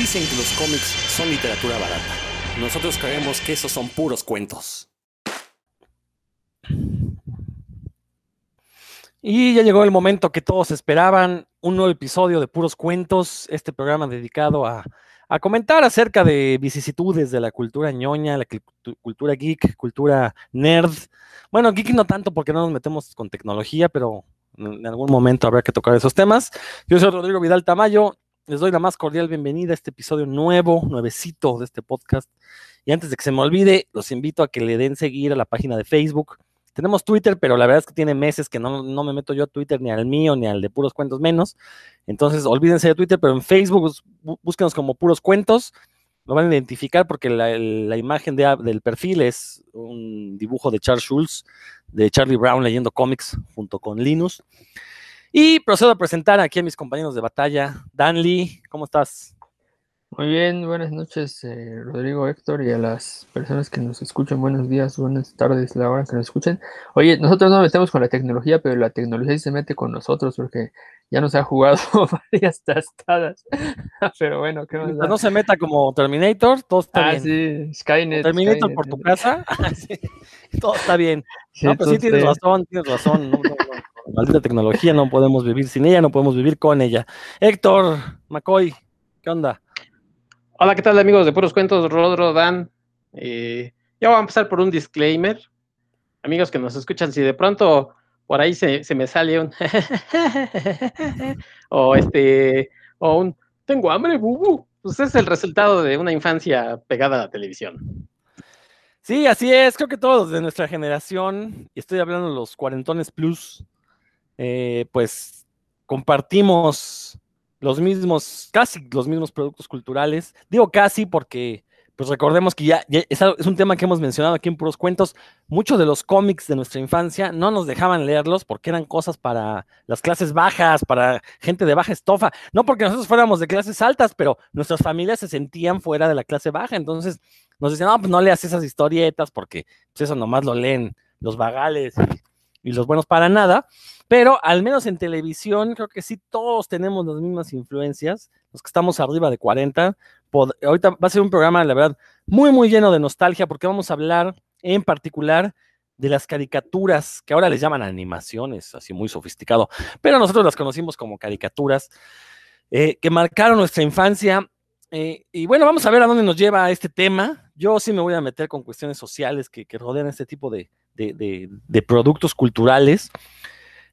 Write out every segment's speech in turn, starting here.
Dicen que los cómics son literatura barata. Nosotros creemos que esos son puros cuentos. Y ya llegó el momento que todos esperaban, un nuevo episodio de Puros Cuentos, este programa dedicado a, comentar acerca de vicisitudes de la cultura ñoña, la cultura geek, cultura nerd. Bueno, geek no tanto porque no nos metemos con tecnología, pero en algún momento habrá que tocar esos temas. Yo soy Rodrigo Vidal Tamayo, les doy la más cordial bienvenida a este episodio nuevo, nuevecito de este podcast. Y antes de que se me olvide, los invito a que le den seguir a la página de Facebook tenemos Twitter, pero la verdad es que tiene meses que no, me meto yo a Twitter, ni al mío, ni al de puros cuentos menos. Entonces, olvídense de Twitter, pero en Facebook búsquenos como puros cuentos. Lo van a identificar porque la, imagen del perfil es un dibujo de Charles Schulz, de Charlie Brown leyendo cómics junto con Linus. Y procedo a presentar aquí a mis compañeros de batalla. Dan Lee, ¿cómo estás? Muy bien, buenas noches, eh, Rodrigo Héctor, y a las personas que nos escuchan, buenos días, buenas tardes, la hora que nos escuchen. Oye, nosotros no metemos con la tecnología, pero la tecnología sí se mete con nosotros porque ya nos ha jugado varias tastadas. pero bueno, ¿qué más? No se meta como Terminator, todo está ah, Sí, Skynet. Terminator por tu casa, todo está bien. no, pero sí tienes razón, tienes razón. No, Maldita tecnología, no podemos vivir sin ella, no podemos vivir con ella. Héctor, McCoy, ¿qué onda? Hola, ¿qué tal amigos de Puros Cuentos? Rodro, Dan. Eh, ya voy a empezar por un disclaimer. Amigos que nos escuchan, si de pronto por ahí se, me sale un o este o un tengo hambre, bubu, pues es el resultado de una infancia pegada a la televisión. Sí, así es. Creo que todos de nuestra generación, y estoy hablando de los cuarentones plus, eh, pues compartimos los mismos, casi los mismos productos culturales. Digo casi porque, pues recordemos que ya, es, un tema que hemos mencionado aquí en Puros Cuentos. Muchos de los cómics de nuestra infancia no nos dejaban leerlos porque eran cosas para las clases bajas, para gente de baja estofa. No porque nosotros fuéramos de clases altas, pero nuestras familias se sentían fuera de la clase baja. Entonces nos decían, no, pues no leas esas historietas porque pues eso nomás lo leen los vagales y los buenos para nada. Pero al menos en televisión, creo que sí todos tenemos las mismas influencias, los que estamos arriba de 40. ahorita va a ser un programa, la verdad, muy, muy lleno de nostalgia, porque vamos a hablar en particular de las caricaturas, que ahora les llaman animaciones, así muy sofisticado, pero nosotros las conocimos como caricaturas, eh, que marcaron nuestra infancia. Eh, y bueno, vamos a ver a dónde nos lleva este tema. Yo sí me voy a meter con cuestiones sociales que, rodean este tipo de, de productos culturales.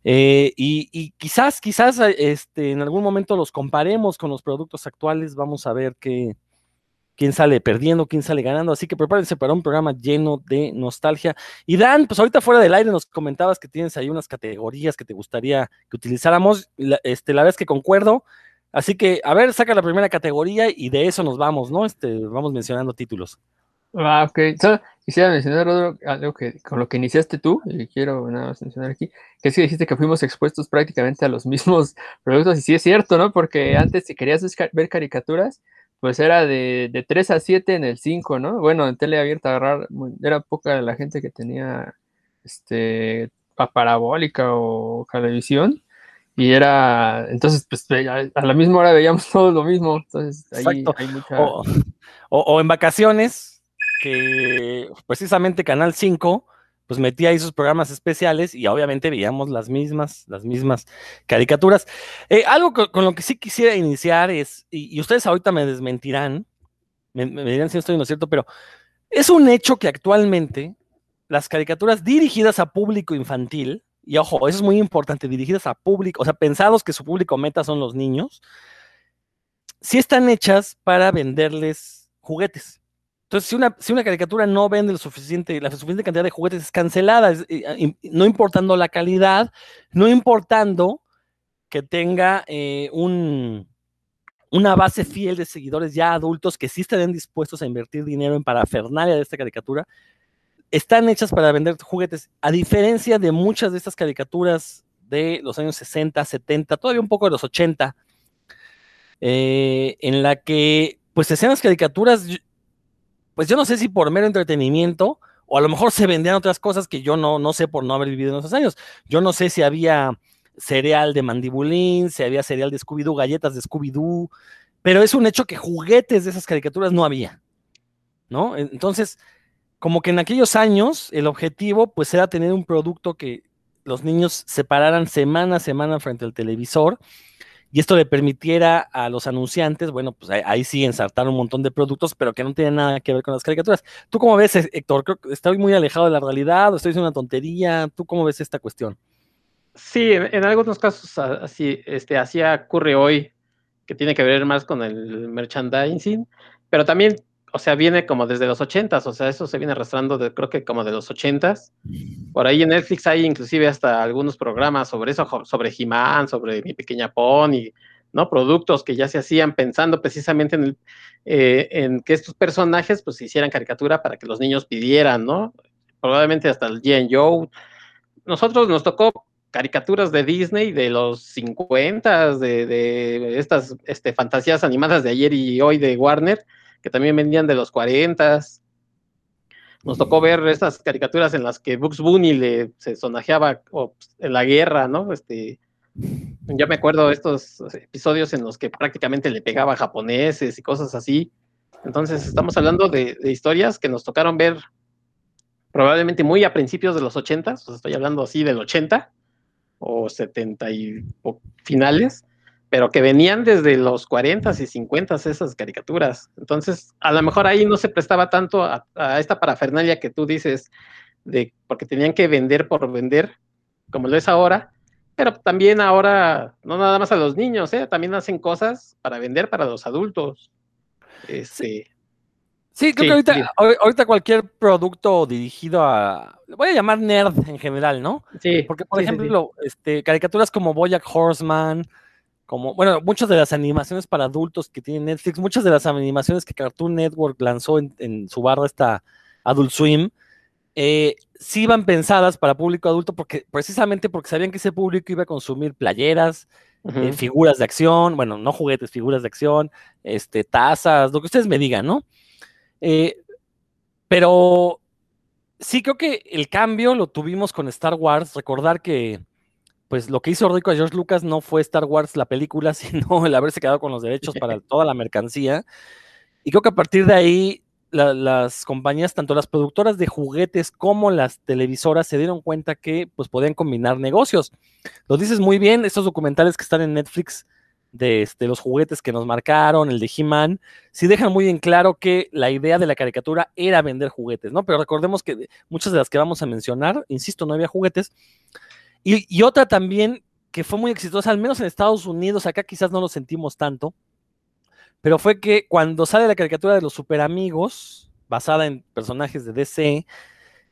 Eh, y, quizás, quizás este, en algún momento los comparemos con los productos actuales, vamos a ver qué, quién sale perdiendo, quién sale ganando, así que prepárense para un programa lleno de nostalgia. Y Dan, pues ahorita fuera del aire nos comentabas que tienes ahí unas categorías que te gustaría que utilizáramos, la, este, la verdad es que concuerdo, así que a ver, saca la primera categoría y de eso nos vamos, ¿no? Este, vamos mencionando títulos. Ah, ok. Quisiera mencionar, algo que con lo que iniciaste tú, y quiero nada más mencionar aquí, que es que dijiste que fuimos expuestos prácticamente a los mismos productos, y sí es cierto, ¿no? Porque antes si querías ver caricaturas, pues era de, de 3 a 7 en el 5, ¿no? Bueno, en tele abierta agarrar, era poca la gente que tenía este parabólica o televisión. Y era, entonces, pues a la misma hora veíamos todo lo mismo. Entonces, ahí hay mucha... o en vacaciones, que precisamente Canal 5 pues metía ahí sus programas especiales y obviamente veíamos las mismas, las mismas caricaturas. Eh, algo con, lo que sí quisiera iniciar es, y, ustedes ahorita me desmentirán, me, dirán si estoy no es cierto, pero es un hecho que actualmente las caricaturas dirigidas a público infantil, y ojo, eso es muy importante, dirigidas a público, o sea, pensados que su público meta son los niños, sí están hechas para venderles juguetes. Entonces, si una, si una caricatura no vende lo suficiente, la suficiente cantidad de juguetes es cancelada, eh, no importando la calidad, no importando que tenga eh, un, una base fiel de seguidores ya adultos que sí estén dispuestos a invertir dinero en parafernalia de esta caricatura, están hechas para vender juguetes, a diferencia de muchas de estas caricaturas de los años 60, 70, todavía un poco de los 80, eh, en la que pues las caricaturas, pues yo no sé si por mero entretenimiento o a lo mejor se vendían otras cosas que yo no, no sé por no haber vivido en esos años. Yo no sé si había cereal de mandibulín, si había cereal de Scooby-Doo, galletas de Scooby-Doo, pero es un hecho que juguetes de esas caricaturas no había, ¿no? Entonces, como que en aquellos años el objetivo pues era tener un producto que los niños se pararan semana a semana frente al televisor y esto le permitiera a los anunciantes, bueno, pues ahí, sí ensartar un montón de productos, pero que no tienen nada que ver con las caricaturas. ¿Tú cómo ves, Héctor? Creo que estoy muy alejado de la realidad, o estoy diciendo una tontería. ¿Tú cómo ves esta cuestión? Sí, en, algunos casos así, este, así ocurre hoy, que tiene que ver más con el merchandising, pero también o sea, viene como desde los ochentas, o sea, eso se viene arrastrando de, creo que como de los ochentas. Por ahí en Netflix hay inclusive hasta algunos programas sobre eso, sobre He-Man, sobre Mi Pequeña Pony, ¿no? Productos que ya se hacían pensando precisamente en, el, eh, en que estos personajes pues hicieran caricatura para que los niños pidieran, ¿no? Probablemente hasta el G.N. Joe. Nosotros nos tocó caricaturas de Disney de los 50, de, de estas este, fantasías animadas de ayer y hoy de Warner, que también vendían de los 40. Nos tocó ver estas caricaturas en las que Bugs Bunny le, se sonajeaba en la guerra, ¿no? Este, ya me acuerdo de estos episodios en los que prácticamente le pegaba a japoneses y cosas así. Entonces estamos hablando de, historias que nos tocaron ver probablemente muy a principios de los 80, o estoy hablando así del 80 o 70 y finales, pero que venían desde los 40 y 50 esas caricaturas. Entonces, a lo mejor ahí no se prestaba tanto a, esta parafernalia que tú dices, de, porque tenían que vender por vender, como lo es ahora, pero también ahora, no nada más a los niños, ¿eh? también hacen cosas para vender para los adultos. Este, sí. creo que ahorita, ahorita, cualquier producto dirigido a, voy a llamar nerd en general, ¿no? Sí. Porque, por ejemplo, Este, caricaturas como Boyack Horseman, como, bueno, muchas de las animaciones para adultos que tiene Netflix, muchas de las animaciones que Cartoon Network lanzó en, su barra esta Adult Swim, eh, sí iban pensadas para público adulto porque precisamente porque sabían que ese público iba a consumir playeras, eh, figuras de acción, bueno, no juguetes, figuras de acción, este, tazas, lo que ustedes me digan, ¿no? Eh, pero sí creo que el cambio lo tuvimos con Star Wars, recordar que pues lo que hizo rico a George Lucas no fue Star Wars la película, sino el haberse quedado con los derechos para toda la mercancía. Y creo que a partir de ahí las compañías, tanto las productoras de juguetes como las televisoras, se dieron cuenta que pues podían combinar negocios. Lo dices muy bien, estos documentales que están en Netflix de este, los juguetes que nos marcaron, el de He-Man, sí dejan muy en claro que la idea de la caricatura era vender juguetes, ¿no? Pero recordemos que muchas de las que vamos a mencionar, insisto, no había juguetes, y, otra también que fue muy exitosa, al menos en Estados Unidos, acá quizás no lo sentimos tanto, pero fue que cuando sale la caricatura de los super amigos, basada en personajes de DC,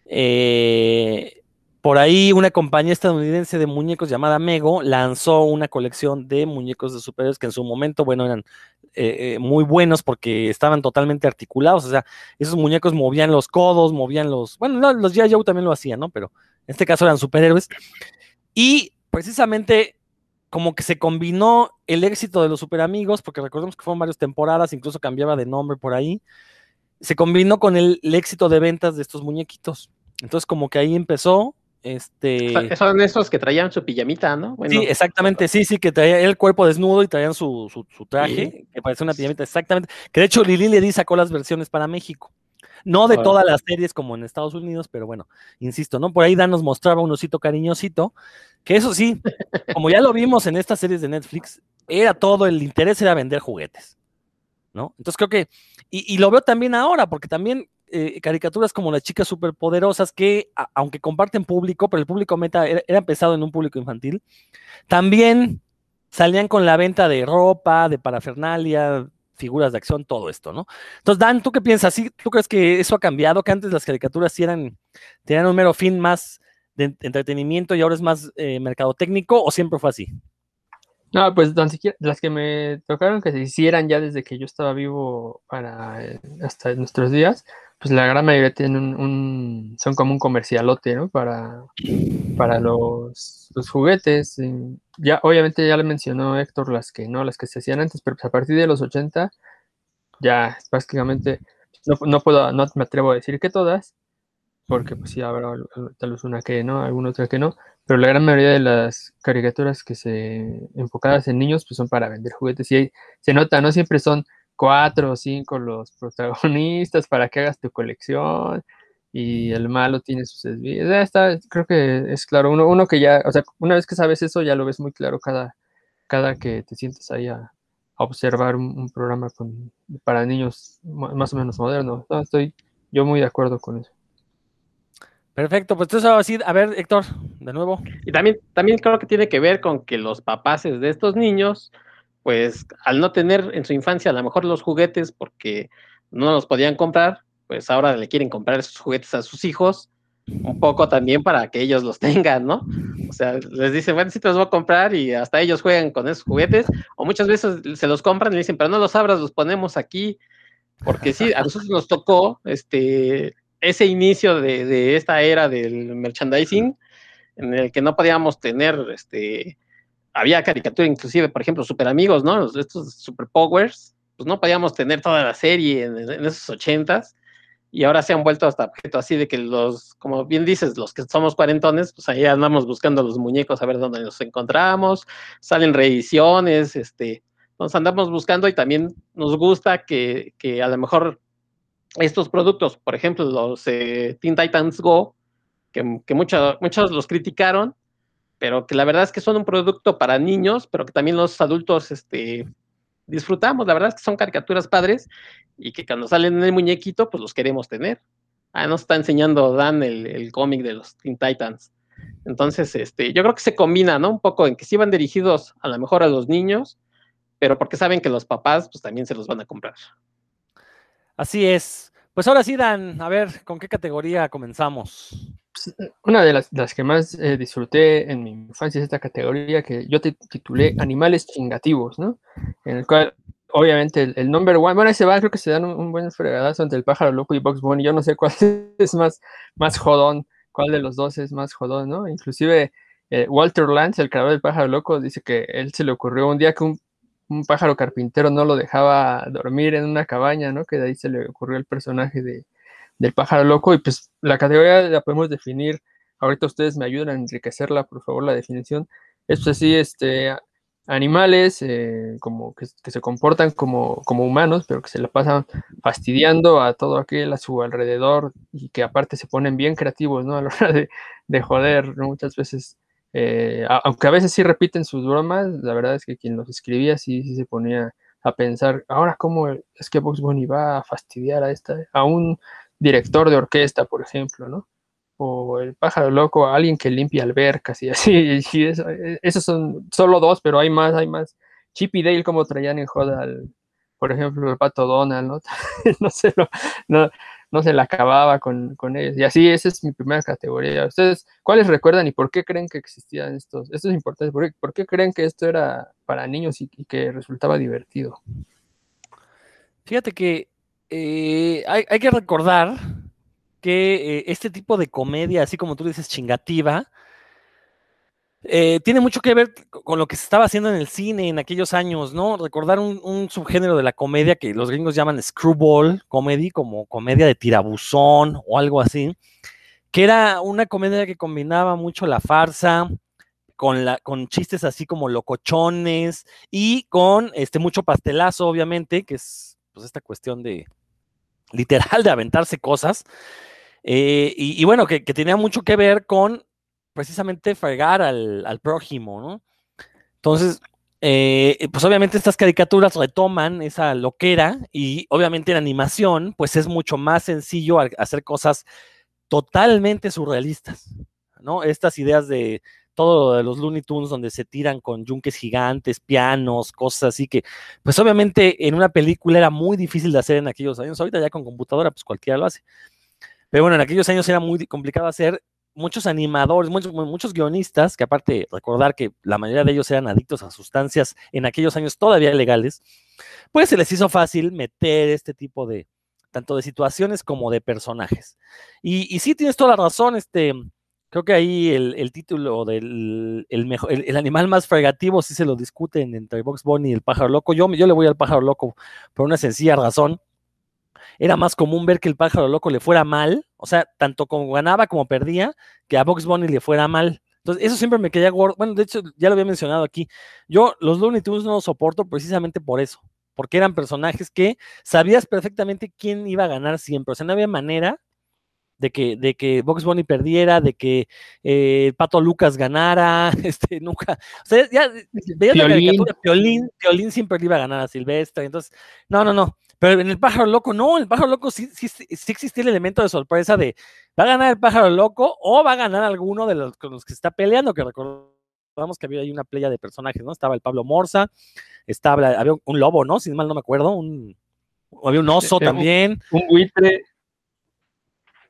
eh, por ahí una compañía estadounidense de muñecos llamada Mego lanzó una colección de muñecos de superhéroes que en su momento, bueno, eran eh, eh, muy buenos porque estaban totalmente articulados, o sea, esos muñecos movían los codos, movían los, bueno, los G.I. Joe también lo hacían, ¿no? Pero en este caso eran superhéroes. Y precisamente como que se combinó el éxito de los super amigos, porque recordemos que fueron varias temporadas, incluso cambiaba de nombre por ahí, se combinó con el, éxito de ventas de estos muñequitos. Entonces como que ahí empezó, este... Son esos que traían su pijamita, ¿no? sí, exactamente, sí, sí, que traían el cuerpo desnudo y traían su, traje, que parece una pijamita, exactamente. Que de hecho Lili le sacó las versiones para México. No de todas las series como en Estados Unidos, pero bueno, insisto, ¿no? Por ahí Dan nos mostraba un osito cariñosito, que eso sí, como ya lo vimos en estas series de Netflix, era todo, el interés era vender juguetes, ¿no? Entonces creo que, y, lo veo también ahora, porque también eh, caricaturas como las chicas superpoderosas, que aunque comparten público, pero el público meta era, era empezado en un público infantil, también salían con la venta de ropa, de parafernalia, figuras de acción, todo esto, ¿no? Entonces, Dan, ¿tú qué piensas? ¿Sí, ¿Tú crees que eso ha cambiado? Que antes las caricaturas eran, tenían un mero fin más de entretenimiento y ahora es más eh, mercadotécnico o siempre fue así? No, pues las que me tocaron que se hicieran ya desde que yo estaba vivo para eh, hasta nuestros días, pues la gran mayoría tienen un, son como un comercialote, ¿no? Para, para los, juguetes. Ya, obviamente ya le mencionó Héctor las que no, las que se hacían antes, pero pues a partir de los 80 ya prácticamente, no, puedo, no me atrevo a decir que todas, porque pues sí habrá al- al- tal vez una que no, alguna otra que no, pero la gran mayoría de las caricaturas que se enfocadas en niños pues son para vender juguetes y ahí se nota, no siempre son cuatro o cinco los protagonistas para que hagas tu colección y el malo tiene sus desvíos. Ya está, creo que es claro, uno, uno que ya, o sea, una vez que sabes eso ya lo ves muy claro cada, cada que te sientes ahí a, a observar un, un programa con, para niños más o menos moderno. No, estoy yo muy de acuerdo con eso. Perfecto, pues entonces ahora sí, a ver, Héctor, de nuevo. Y también, también creo que tiene que ver con que los papaces de estos niños, pues al no tener en su infancia a lo mejor los juguetes porque no los podían comprar, pues ahora le quieren comprar esos juguetes a sus hijos, un poco también para que ellos los tengan, ¿no? O sea, les dicen, bueno, sí te los voy a comprar y hasta ellos juegan con esos juguetes, o muchas veces se los compran y le dicen, pero no los abras, los ponemos aquí, porque sí, a nosotros nos tocó este, ese inicio de, de esta era del merchandising en el que no podíamos tener, este, había caricatura inclusive, por ejemplo, Super Amigos, ¿no? Estos Super Powers, pues no podíamos tener toda la serie en, en esos ochentas, y ahora se han vuelto hasta objeto así de que los, como bien dices, los que somos cuarentones, pues ahí andamos buscando los muñecos a ver dónde los encontramos, salen reediciones, este, nos andamos buscando y también nos gusta que, que a lo mejor estos productos, por ejemplo, los eh, Teen Titans Go, que, que mucho- muchos los criticaron, pero que la verdad es que son un producto para niños, pero que también los adultos este, disfrutamos. La verdad es que son caricaturas padres y que cuando salen en el muñequito, pues los queremos tener. Ah, nos está enseñando Dan el, el cómic de los Teen Titans. Entonces, este, yo creo que se combina, ¿no? Un poco en que sí van dirigidos a lo mejor a los niños, pero porque saben que los papás, pues también se los van a comprar. Así es. Pues ahora sí, Dan, a ver, ¿con qué categoría comenzamos? Una de las, que más eh, disfruté en mi infancia es esta categoría que yo te titulé Animales chingativos, ¿no? En el cual, obviamente, el, el number one, bueno, ahí se va, creo que se dan un, un buen fregadazo entre el pájaro loco y Box Bunny. Yo no sé cuál es más, más jodón, cuál de los dos es más jodón, ¿no? Inclusive eh, Walter Lance, el creador del pájaro loco, dice que él se le ocurrió un día que un, un pájaro carpintero no lo dejaba dormir en una cabaña, ¿no? Que de ahí se le ocurrió el personaje de, del pájaro loco y pues la categoría la podemos definir, ahorita ustedes me ayudan a enriquecerla, por favor, la definición, es pues así, este, animales eh, como que, que, se comportan como, como humanos, pero que se la pasan fastidiando a todo aquel a su alrededor y que aparte se ponen bien creativos, ¿no? A la hora de, de joder, ¿no? Muchas veces, eh, a, aunque a veces sí repiten sus bromas, la verdad es que quien los escribía sí, sí se ponía a pensar, ahora cómo es que Box Bunny va a fastidiar a esta, a un director de orquesta, por ejemplo, ¿no? O el pájaro loco, alguien que limpia albercas y así. Y eso, esos son solo dos, pero hay más, hay más. Chip y Dale como traían en joda al, por ejemplo, el pato Donald, ¿no? no, se lo, no, no se la acababa con, con, ellos. Y así, esa es mi primera categoría. ¿Ustedes cuáles recuerdan y por qué creen que existían estos? Esto es importante. ¿Por qué, creen que esto era para niños y, y que resultaba divertido? Fíjate que eh, hay, hay, que recordar que eh, este tipo de comedia, así como tú dices, chingativa, eh, tiene mucho que ver con lo que se estaba haciendo en el cine en aquellos años, ¿no? Recordar un, subgénero de la comedia que los gringos llaman screwball comedy, como comedia de tirabuzón o algo así, que era una comedia que combinaba mucho la farsa, con, la, con chistes así como locochones y con este mucho pastelazo, obviamente, que es pues esta cuestión de literal de aventarse cosas. Eh, y, bueno, que, tenía mucho que ver con precisamente fregar al, al prójimo, ¿no? Entonces, eh, pues obviamente estas caricaturas retoman esa loquera y obviamente en animación, pues es mucho más sencillo hacer cosas totalmente surrealistas, ¿no? Estas ideas de todo de los Looney Tunes donde se tiran con yunques gigantes, pianos, cosas así que, pues obviamente en una película era muy difícil de hacer en aquellos años. Ahorita ya con computadora, pues cualquiera lo hace. Pero bueno, en aquellos años era muy complicado hacer. Muchos animadores, muchos, muchos guionistas, que aparte recordar que la mayoría de ellos eran adictos a sustancias en aquellos años todavía legales, pues se les hizo fácil meter este tipo de, tanto de situaciones como de personajes. Y, y sí, tienes toda la razón, este, creo que ahí el, el título del el, mejor, el, animal más fregativo sí se lo discuten entre Box Bunny y el pájaro loco. Yo, yo le voy al pájaro loco por una sencilla razón. Era más común ver que el pájaro loco le fuera mal, o sea, tanto como ganaba como perdía, que a Box Bunny le fuera mal. Entonces, eso siempre me quería gordo. Bueno, de hecho, ya lo había mencionado aquí. Yo los Looney Tunes no los soporto precisamente por eso, porque eran personajes que sabías perfectamente quién iba a ganar siempre. O sea, no había manera de que, de que Box Bunny perdiera, de que eh, Pato Lucas ganara, este, nunca, o sea, ya veías la caricatura, Piolín, Piolín siempre le iba a ganar a Silvestre, entonces, no, no, no, pero en el pájaro loco, no, en el pájaro loco sí, sí, sí existía el elemento de sorpresa de, va a ganar el pájaro loco o va a ganar alguno de los con los que está peleando, que recordamos que había ahí una playa de personajes, ¿no? Estaba el Pablo Morza, estaba, había un lobo, ¿no? Si mal no me acuerdo, un, había un oso Un- también, Un buitre.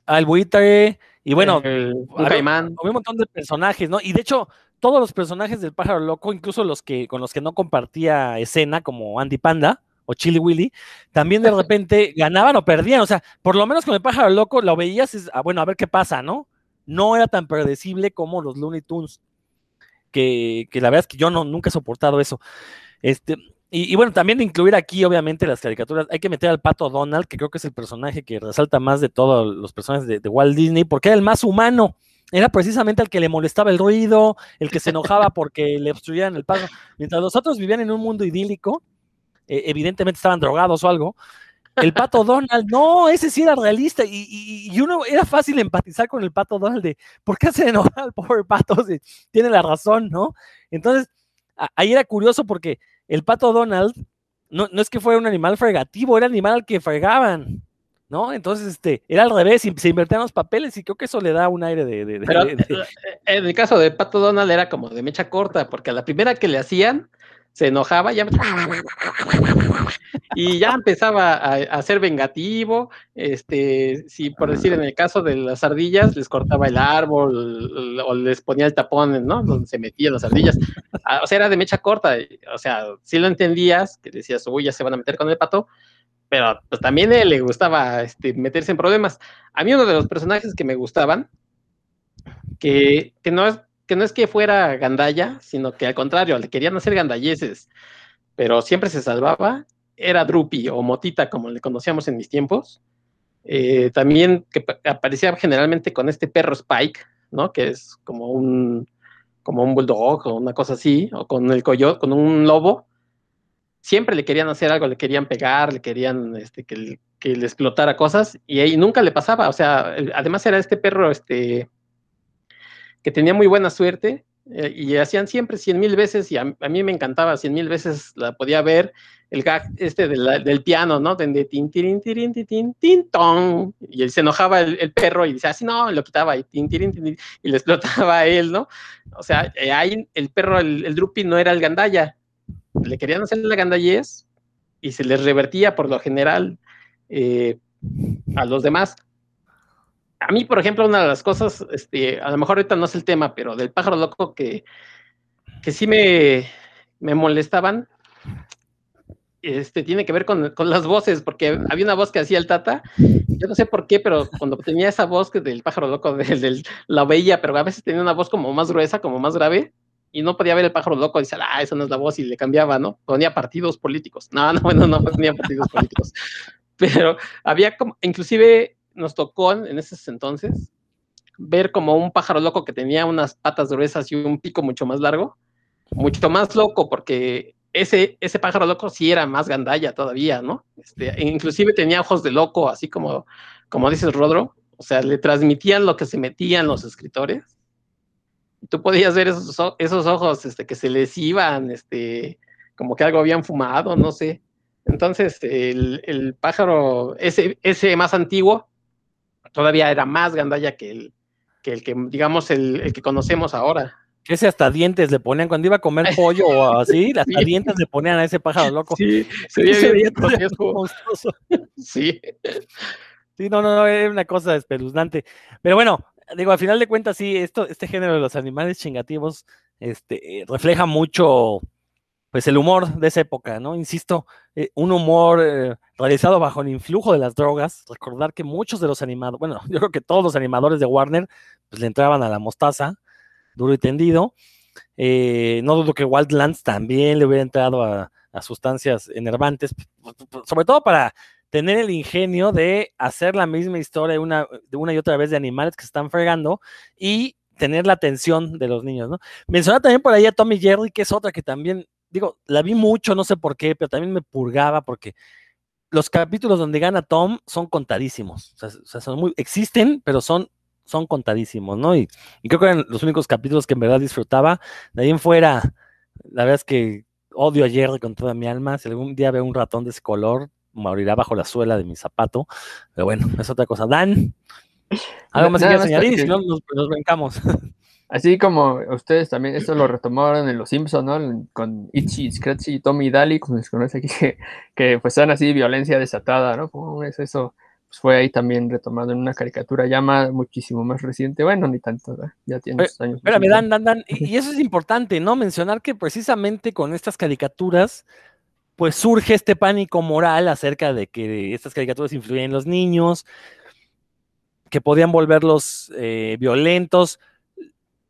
al buitre, y bueno, el- un había- caimán. había un montón de personajes, ¿no? Y de hecho, todos los personajes del pájaro loco, incluso los que con los que no compartía escena, como Andy Panda o Chili Willy, también de repente ganaban o perdían. O sea, por lo menos con el pájaro loco lo veías, es, ah, bueno, a ver qué pasa, ¿no? No era tan predecible como los Looney Tunes, que, que la verdad es que yo no, nunca he soportado eso. Este, y, y bueno, también incluir aquí, obviamente, las caricaturas, hay que meter al pato Donald, que creo que es el personaje que resalta más de todos los personajes de, de Walt Disney, porque era el más humano. Era precisamente el que le molestaba el ruido, el que se enojaba porque le obstruían el paso. Mientras los otros vivían en un mundo idílico, eh, evidentemente estaban drogados o algo. El pato Donald, no, ese sí era realista y, y- y uno era fácil empatizar con el pato Donald de por qué se enoja el pobre pato si tiene la razón, ¿no? Entonces, a- ahí era curioso porque el pato Donald no, no es que fuera un animal fregativo, era el animal al que fregaban, ¿no? Entonces, este, era al revés, se invertían los papeles y creo que eso le da un aire de... de- de- Pero de- de- eh, en el caso de Pato Donald era como de mecha corta, porque a la primera que le hacían se enojaba ya y ya empezaba a, a ser vengativo. Este, si por decir en el caso de las ardillas, les cortaba el árbol o les ponía el tapón, ¿no? Donde se metían las ardillas. Ah, O sea, era de mecha corta. O sea, si lo entendías, que decías, uy, ya se van a meter con el pato, pero pues también a él le gustaba este, meterse en problemas. A mí uno de los personajes que me gustaban, que, que, no es, que no es que fuera gandalla, sino que al contrario, le querían hacer gandalleses, pero siempre se salvaba, era Drupi o Motita, como le conocíamos en mis tiempos. Eh, también que pa- aparecía generalmente con este perro Spike, ¿no? Que es como un, como un bulldog o una cosa así, o con el coyote, con un lobo. Siempre le querían hacer algo, le querían pegar, le querían este, que, que le explotara cosas y ahí nunca le pasaba. O sea, además era este perro este, que tenía muy buena suerte eh, y hacían siempre cien mil veces y a, a mí me encantaba cien mil veces la podía ver el gag este de la- del piano, ¿no? De, tin, tirin, tin, tin, tin, ton. Y él se enojaba el, el perro y decía así, no, y lo quitaba y tin, tin, tin, y le explotaba a él, ¿no? O sea, eh, ahí el perro, el, el Drupi no era el gandalla. Le querían hacer la gandallez y se les revertía por lo general eh, a los demás. A mí, por ejemplo, una de las cosas, este, a lo mejor ahorita no es el tema, pero del pájaro loco que, que sí me, me molestaban, este, tiene que ver con, con las voces, porque había una voz que hacía el Tata, yo no sé por qué, pero cuando tenía esa voz que del pájaro loco, del, del- la veía, pero a veces tenía una voz como más gruesa, como más grave, y no podía ver el pájaro loco, dice, ah, esa no es la voz, y le cambiaba, ¿no? Ponía partidos políticos. No, no, bueno, no ponía partidos políticos. Pero había como, inclusive nos tocó en esos entonces ver como un pájaro loco que tenía unas patas gruesas y un pico mucho más largo, mucho más loco, porque ese, ese pájaro loco sí era más gandalla todavía, ¿no? Este, e inclusive tenía ojos de loco, así como, como dices Rodro, o sea, le transmitían lo que se metían los escritores. Tú podías ver esos, esos ojos este, que se les iban, este, como que algo habían fumado, no sé. Entonces, el, el pájaro, ese, ese más antiguo, todavía era más gandalla que el que, el que digamos, el, el que conocemos ahora. ese hasta dientes le ponían cuando iba a comer pollo o así, hasta Sí. dientes le ponían a ese pájaro loco. Sí, Se veía veía bien monstruoso. Sí. Sí, no, no, no, era una cosa espeluznante. Pero bueno, digo, al final de cuentas, sí, esto, este género de los animales chingativos, este, eh, refleja mucho, pues, el humor de esa época, ¿no? Insisto, eh, un humor eh, realizado bajo el influjo de las drogas. Recordar que muchos de los animadores, bueno, yo creo que todos los animadores de Warner, pues, le entraban a la mostaza, duro y tendido. Eh, no dudo que Wildlands también le hubiera entrado a, sustancias enervantes, sobre todo para tener el ingenio de hacer la misma historia una, de una y otra vez de animales que se están fregando y tener la atención de los niños, ¿no? Mencionaba también por ahí a Tommy Jerry, que es otra que también, digo, la vi mucho, no sé por qué, pero también me purgaba porque los capítulos donde gana Tom son contadísimos, o sea, son muy, existen, pero son, son contadísimos, ¿no? Y, y, creo que eran los únicos capítulos que en verdad disfrutaba. De ahí en fuera, la verdad es que odio a Jerry con toda mi alma. Si algún día veo un ratón de ese color, morirá bajo la suela de mi zapato. Pero bueno, es otra cosa. Dan, algo más que añadir y si no, nos, nos brincamos. Así como ustedes también, esto lo retomaron en Los Simpsons, ¿no? Con Itchy, Scratchy, Tommy y Daly, como se conoce aquí, que, que pues están así, violencia desatada, ¿no? ¿Cómo es eso? Pues fue ahí también retomado en una caricatura ya más, muchísimo más reciente. Bueno, ni tanto, ya tiene muchos años. Espérame, Dan, Dan, Dan, y eso es importante, ¿no? Mencionar que precisamente con estas caricaturas, pues surge este pánico moral acerca de que estas caricaturas influyen en los niños, que podían volverlos eh, violentos.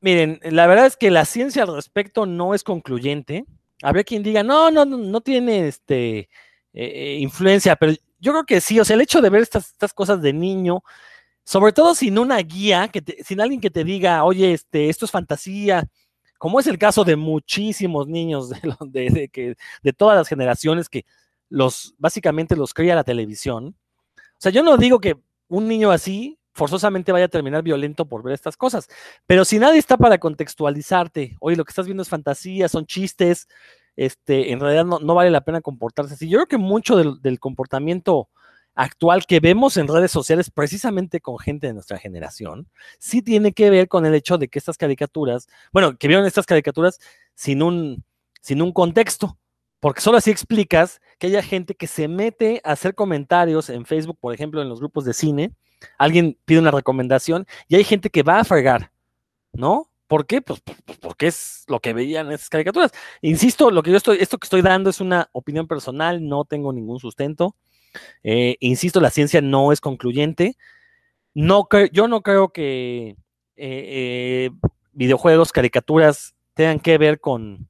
Miren, la verdad es que la ciencia al respecto no es concluyente. Habría quien diga, no, no, no tiene este, eh, influencia, pero yo creo que sí, o sea, el hecho de ver estas, cosas de niño, sobre todo sin una guía, que te, sin alguien que te diga, oye, este, esto es fantasía, como es el caso de muchísimos niños de todas las generaciones que los, básicamente los cría la televisión. O sea, yo no digo que un niño así forzosamente vaya a terminar violento por ver estas cosas. Pero si nadie está para contextualizarte, oye, lo que estás viendo es fantasía, son chistes, este, en realidad no, vale la pena comportarse así. Yo creo que mucho del, del, comportamiento actual que vemos en redes sociales, precisamente con gente de nuestra generación, sí tiene que ver con el hecho de que estas caricaturas, bueno, que vieron estas caricaturas sin un, sin un contexto. Porque solo así explicas que haya gente que se mete a hacer comentarios en Facebook, por ejemplo, en los grupos de cine, alguien pide una recomendación y hay gente que va a fregar, ¿no? ¿Por qué? Pues porque es lo que veían esas caricaturas. Insisto, lo que yo estoy, esto que estoy dando es una opinión personal, no tengo ningún sustento. Eh, insisto, la ciencia no es concluyente. No yo no creo que eh, eh, videojuegos, caricaturas tengan que ver con,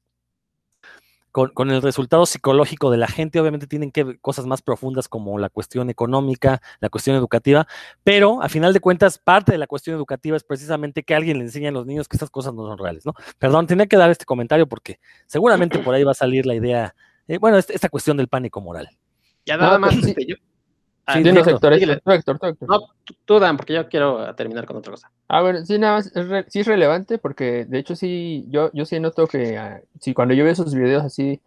con, con, el resultado psicológico de la gente, obviamente tienen que ver cosas más profundas como la cuestión económica, la cuestión educativa, pero a final de cuentas, parte de la cuestión educativa es precisamente que alguien le enseñe a los niños que estas cosas no son reales, ¿no? Perdón, tenía que dar este comentario porque seguramente por ahí va a salir la idea, eh, bueno, esta, esta, cuestión del pánico moral. Ya nada más, este, yo, Sí, sí, Héctor, tú, Héctor, tú, Héctor. No, tú, Dan, porque yo quiero terminar con otra cosa. A ver, sí, nada más, es re, sí es relevante porque de hecho sí, yo, yo sí noto que uh, sí, cuando yo veo esos videos así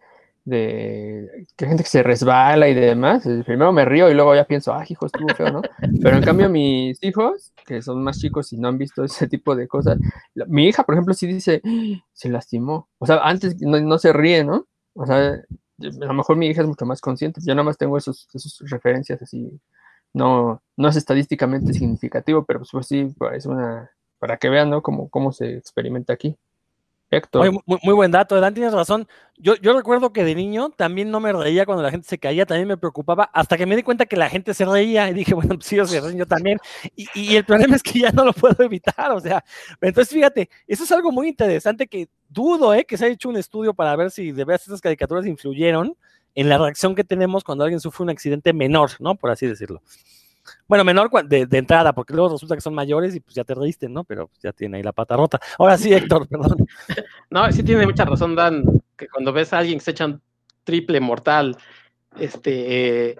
de que gente que se resbala y demás, primero me río y luego ya pienso, ah, hijo, estuvo feo, ¿no? Pero en cambio mis hijos, que son más chicos y no han visto ese tipo de cosas, mi hija, por ejemplo, sí dice, se lastimó. O sea, antes no, no se ríe, ¿no? O sea, a lo mejor mi hija es mucho más consciente, yo nada más tengo esos, esos referencias así, no, no es estadísticamente significativo, pero pues, pues sí, es una, para que vean, ¿no? Cómo, cómo se experimenta aquí. Héctor. Muy, buen dato, Dan, tienes razón. Yo, yo recuerdo que de niño también no me reía cuando la gente se caía, también me preocupaba, hasta que me di cuenta que la gente se reía y dije, bueno, pues se yo también. Y, y, el problema es que ya no lo puedo evitar, o sea, entonces fíjate, eso es algo muy interesante que dudo, ¿eh? Que se ha hecho un estudio para ver si de veras esas caricaturas influyeron en la reacción que tenemos cuando alguien sufre un accidente menor, ¿no? Por así decirlo. Bueno, menor de, de, entrada, porque luego resulta que son mayores y pues ya te reíste, ¿no? Pero pues, ya tiene ahí la pata rota. Ahora sí, Héctor, perdón. No, sí tiene mucha razón, Dan, que cuando ves a alguien que se echa un triple mortal, este,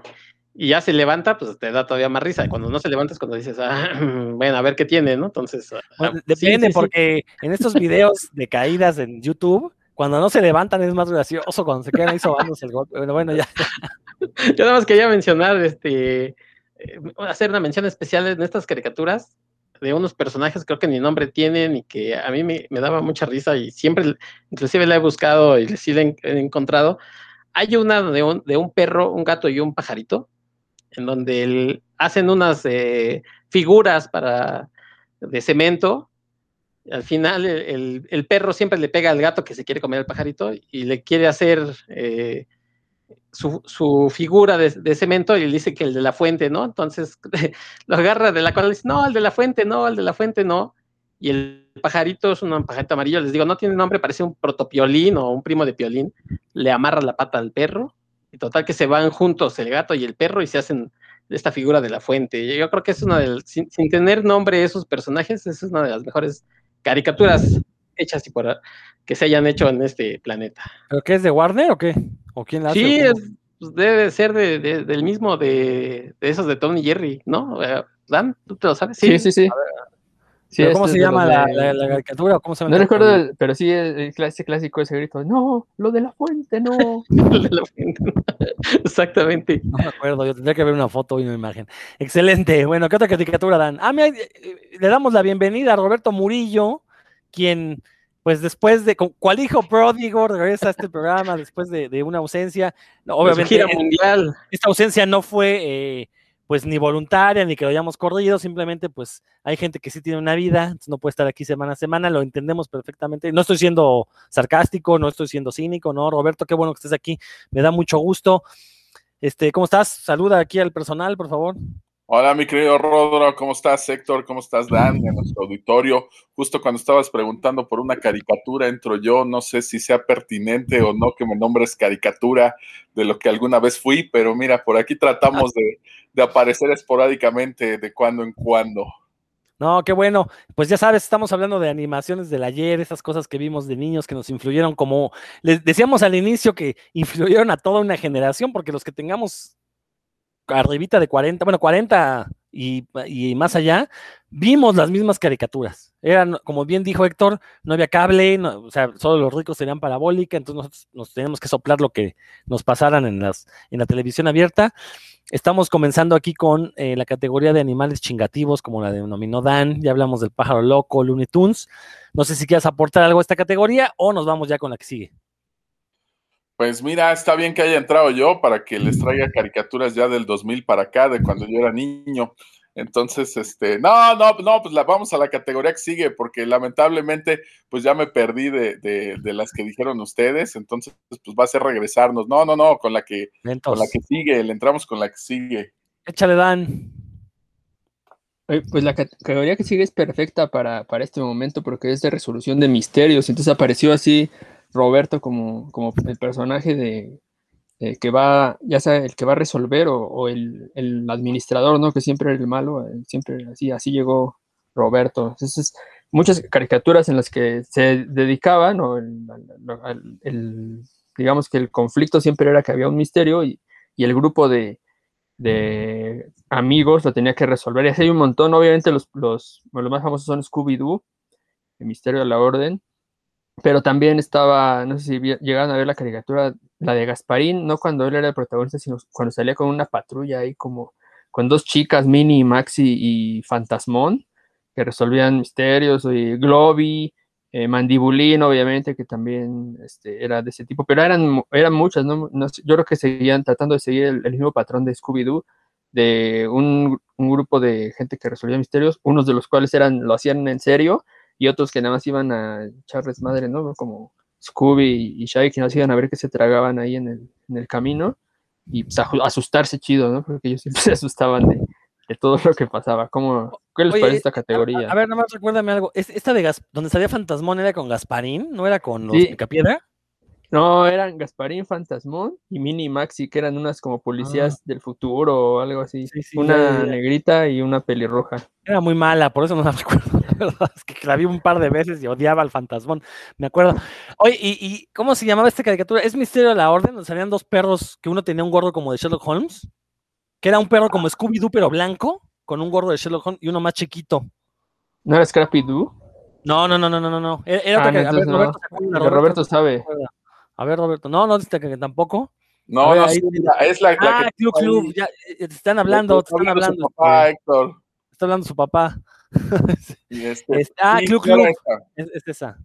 y ya se levanta, pues te da todavía más risa. Cuando no se levanta es cuando dices, ah, bueno, a ver qué tiene, ¿no? Entonces. Bueno, ah, depende, sí, sí, porque sí. en estos videos de caídas en YouTube, cuando no se levantan es más gracioso, cuando se quedan ahí sobándose el golpe. Bueno, bueno, ya. Yo nada más quería mencionar este hacer una mención especial en estas caricaturas de unos personajes creo que ni nombre tienen y que a mí me, me daba mucha risa y siempre, inclusive la he buscado y sí la he encontrado. Hay una de un, de un, perro, un gato y un pajarito, en donde el, hacen unas eh, figuras para, de cemento. Al final el, el, el, perro siempre le pega al gato que se quiere comer al pajarito y le quiere hacer... Eh, su, su, figura de, cemento y le dice que el de la fuente, ¿no? Entonces lo agarra de la cual dice, no, el de la fuente, no, el de la fuente, no. Y el pajarito es un pajarito amarillo, les digo, no tiene nombre, parece un protopiolín o un primo de piolín. Le amarra la pata al perro y total que se van juntos el gato y el perro y se hacen esta figura de la fuente. Yo creo que es una de, sin, sin, tener nombre esos personajes, es una de las mejores caricaturas hechas y por, que se hayan hecho en este planeta. ¿Pero qué es de Warner o qué? ¿O quién la hace? Sí, es, pues debe ser de, de, del mismo de, de, esos de Tony y Jerry, ¿no? Dan, ¿tú te lo sabes? Sí, sí, sí. sí ¿Cómo se llama la, la, la, caricatura? ¿Cómo se no recuerdo, el, pero sí, el, ese clásico, ese grito, no, lo de la fuente, no. lo de la fuente, exactamente. No me acuerdo, yo tendría que ver una foto y una imagen. Excelente. Bueno, ¿qué otra caricatura dan? Ah, mira, le damos la bienvenida a Roberto Murillo, quien pues después de, cual hijo pródigo regresa a este programa después de, de una ausencia. No, obviamente, gira mundial. Esta ausencia no fue eh, pues ni voluntaria ni que lo hayamos corrido, simplemente pues hay gente que sí tiene una vida, no puede estar aquí semana a semana, lo entendemos perfectamente. No estoy siendo sarcástico, no estoy siendo cínico, ¿no? Roberto, qué bueno que estés aquí, me da mucho gusto. Este, ¿cómo estás? Saluda aquí al personal, por favor. Hola, mi querido Rodro, ¿cómo estás, Héctor? ¿Cómo estás, Dan? En nuestro auditorio. Justo cuando estabas preguntando por una caricatura, entro yo, no sé si sea pertinente o no que me nombres caricatura de lo que alguna vez fui, pero mira, por aquí tratamos de aparecer esporádicamente de cuando en cuando. No, qué bueno. Pues ya sabes, estamos hablando de animaciones del ayer, esas cosas que vimos de niños que nos influyeron como, les decíamos al inicio que influyeron a toda una generación, porque los que tengamos arribita de 40, bueno, 40 y, más allá, vimos las mismas caricaturas. Eran, como bien dijo Héctor, no había cable, o sea, solo los ricos tenían parabólica, entonces nosotros nos teníamos que soplar lo que nos pasaran en, las, en la televisión abierta. Estamos comenzando aquí con eh, la categoría de animales chingativos, como la denominó Dan, ya hablamos del pájaro loco, Looney Tunes. No sé si quieres aportar algo a esta categoría o nos vamos ya con la que sigue. Pues mira, está bien que haya entrado yo para que les traiga caricaturas ya del 2000 para acá, de cuando yo era niño. Entonces, este, no, no, no, pues la, vamos a la categoría que sigue, porque lamentablemente, pues ya me perdí de, de, de, las que dijeron ustedes, entonces, pues va a ser regresarnos. No, no, no, con la que, con la que sigue, le entramos con la que sigue. Échale, Dan. Pues la categoría que sigue es perfecta para, para este momento, porque es de resolución de misterios, entonces apareció así Roberto como, como el personaje de, que va, ya sea el que va a resolver o, o el, el, administrador, ¿no? Que siempre era el malo, eh, siempre así, así llegó Roberto. Entonces, muchas caricaturas en las que se dedicaban, o el, el, digamos que el conflicto siempre era que había un misterio y, y el grupo de, de, amigos lo tenía que resolver. Y así hay un montón, obviamente los, los, los más famosos son Scooby-Doo, El Misterio de la Orden, pero también estaba, no sé si llegaron a ver la caricatura, la de Gasparín, no cuando él era el protagonista, sino cuando salía con una patrulla ahí como con dos chicas, Mini, Maxi y Fantasmón, que resolvían misterios, y Globy, eh, Mandibulín, obviamente, que también este, era de ese tipo, pero eran, eran muchas, ¿no? no yo creo que seguían tratando de seguir el, el mismo patrón de Scooby-Doo, de un, un, grupo de gente que resolvía misterios, unos de los cuales eran, lo hacían en serio, y otros que nada más iban a echarles madre, ¿no? Como Scooby y Shaggy, que nos iban a ver que se tragaban ahí en el, en el camino y pues, asustarse chido, ¿no? Porque ellos siempre se asustaban de, de todo lo que pasaba. ¿Cómo, ¿Qué les Oye, parece esta categoría? A, a, ver, nada más recuérdame algo. ¿Esta de Gas donde salía Fantasmón era con Gasparín? ¿No era con los sí. Picapiedra? No, eran Gasparín, Fantasmón y Mini Maxi, que eran unas como policías ah. del futuro o algo así. Sí, sí, una negrita y una pelirroja. Era muy mala, por eso no la recuerdo. Verdad es que la vi un par de veces y odiaba al Fantasmón. Me acuerdo. Oye, ¿y, y cómo se llamaba esta caricatura? Es Misterio de la Orden, donde salían dos perros, que uno tenía un gordo como de Sherlock Holmes, que era un perro como Scooby-Doo, pero blanco, con un gordo de Sherlock Holmes y uno más chiquito. ¿No era Scrappy-Doo? No, no, no, no, no, no. Era, otra ah, no, no. Roberto, Roberto, Roberto sabe. A ver, Roberto. No, no, dice que tampoco. No, ver, no, ahí, sí, es la, ah, que Club Club. Ya, eh, te están hablando, te están hablando. Su papá, Héctor. Está hablando su papá. Este, este, ah, Club Club. Es, es, esa.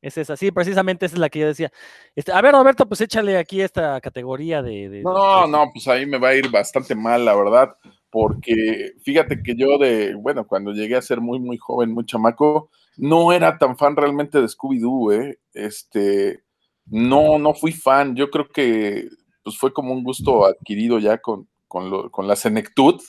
Es esa. Sí, precisamente esa es la que yo decía. Este, a ver, Roberto, pues échale aquí esta categoría de. de no, de... no, pues ahí me va a ir bastante mal, la verdad. Porque fíjate que yo de, bueno, cuando llegué a ser muy, muy joven, muy chamaco, no era tan fan realmente de Scooby-Doo, ¿eh? Este, no, no fui fan. Yo creo que pues fue como un gusto adquirido ya con, con, lo, con la senectud,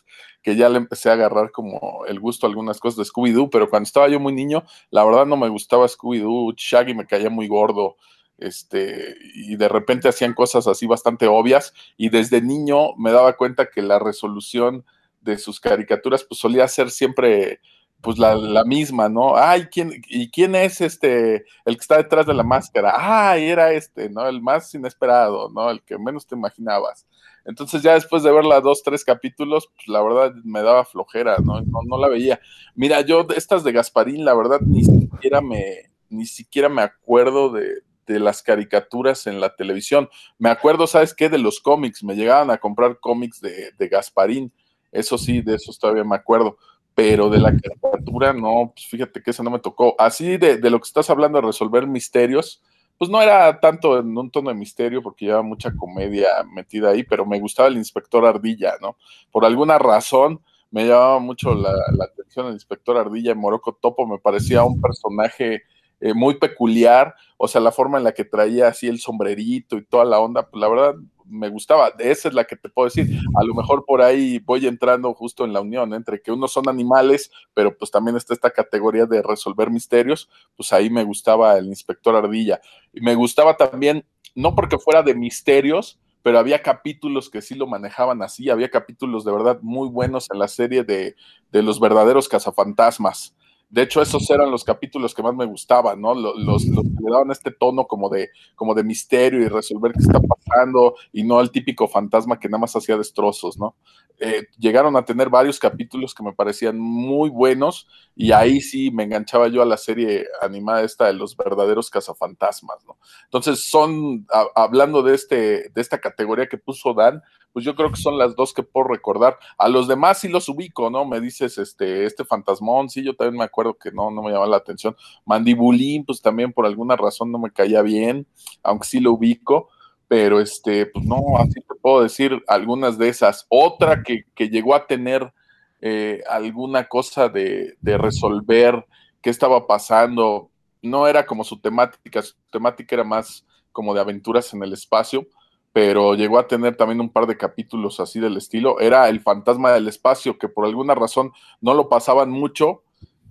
que ya le empecé a agarrar como el gusto a algunas cosas de Scooby-Doo, pero cuando estaba yo muy niño, la verdad no me gustaba Scooby-Doo, Shaggy me caía muy gordo, este, y de repente hacían cosas así bastante obvias, y desde niño me daba cuenta que la resolución de sus caricaturas, pues solía ser siempre pues la, la, misma, ¿no? Ay, ¿quién, ¿y quién es este, el que está detrás de la máscara? Ay, era este, ¿no? El más inesperado, ¿no? El que menos te imaginabas. Entonces ya después de verla dos, tres capítulos, pues la verdad me daba flojera, ¿no? No, no la veía. Mira, yo estas de Gasparín, la verdad, ni siquiera me, ni siquiera me acuerdo de, de las caricaturas en la televisión. Me acuerdo, ¿sabes qué? De los cómics. Me llegaban a comprar cómics de, de Gasparín. Eso sí, de esos todavía me acuerdo pero de la caricatura no, pues fíjate que esa no me tocó. Así de, de, lo que estás hablando de resolver misterios, pues no era tanto en un tono de misterio porque llevaba mucha comedia metida ahí, pero me gustaba el inspector Ardilla, ¿no? Por alguna razón me llamaba mucho la, la atención el inspector Ardilla en Morocco Topo, me parecía un personaje eh, muy peculiar, o sea, la forma en la que traía así el sombrerito y toda la onda, pues la verdad me gustaba, esa es la que te puedo decir, a lo mejor por ahí voy entrando justo en la unión entre que unos son animales, pero pues también está esta categoría de resolver misterios, pues ahí me gustaba el inspector Ardilla, y me gustaba también, no porque fuera de misterios, pero había capítulos que sí lo manejaban así, había capítulos de verdad muy buenos en la serie de, de los verdaderos cazafantasmas, de hecho, esos eran los capítulos que más me gustaban, ¿no? Los, los, que le daban este tono como de, como de misterio y resolver qué está pasando y no el típico fantasma que nada más hacía destrozos, ¿no? Eh, llegaron a tener varios capítulos que me parecían muy buenos y ahí sí me enganchaba yo a la serie animada esta de los verdaderos cazafantasmas, ¿no? Entonces son, hablando de, este, de esta categoría que puso Dan, pues yo creo que son las dos que puedo recordar. A los demás sí los ubico, ¿no? Me dices, este, este fantasmón, sí, yo también me acuerdo que no, no me llamaba la atención. Mandibulín, pues también por alguna razón no me caía bien, aunque sí lo ubico, pero este, pues no, así te puedo decir algunas de esas. Otra que, que llegó a tener eh, alguna cosa de, de resolver qué estaba pasando, no era como su temática, su temática era más como de aventuras en el espacio pero llegó a tener también un par de capítulos así del estilo. Era el fantasma del espacio, que por alguna razón no lo pasaban mucho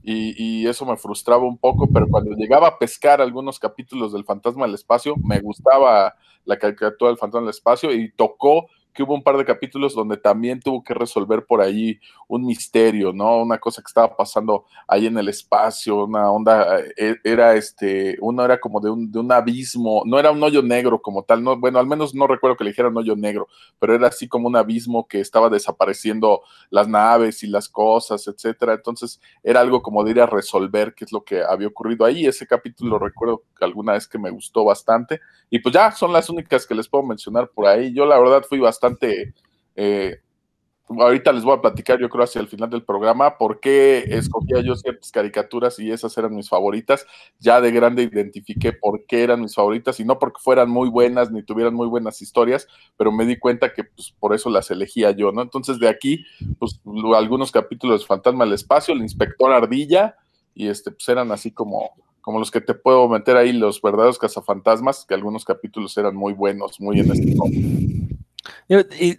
y, eso me frustraba un poco, pero cuando llegaba a pescar algunos capítulos del fantasma del espacio, me gustaba la caricatura del fantasma del espacio y tocó que hubo un par de capítulos donde también tuvo que resolver por ahí un misterio, ¿no? Una cosa que estaba pasando ahí en el espacio, una onda, eh, era este, uno era como de un, de un abismo, no era un hoyo negro como tal, no, bueno, al menos no recuerdo que le dijeran hoyo negro, pero era así como un abismo que estaba desapareciendo las naves y las cosas, etcétera. Entonces era algo como de ir a resolver qué es lo que había ocurrido ahí. Ese capítulo recuerdo que alguna vez que me gustó bastante. Y pues ya son las únicas que les puedo mencionar por ahí. Yo la verdad fui bastante eh, ahorita les voy a platicar, yo creo, hacia el final del programa, por qué escogía yo ciertas caricaturas y esas eran mis favoritas. Ya de grande identifiqué por qué eran mis favoritas y no porque fueran muy buenas ni tuvieran muy buenas historias, pero me di cuenta que pues, por eso las elegía yo, ¿no? Entonces de aquí, pues algunos capítulos de Fantasma del Espacio, el Inspector Ardilla, y este, pues eran así como, como los que te puedo meter ahí, los verdaderos cazafantasmas, que algunos capítulos eran muy buenos, muy en este yo, y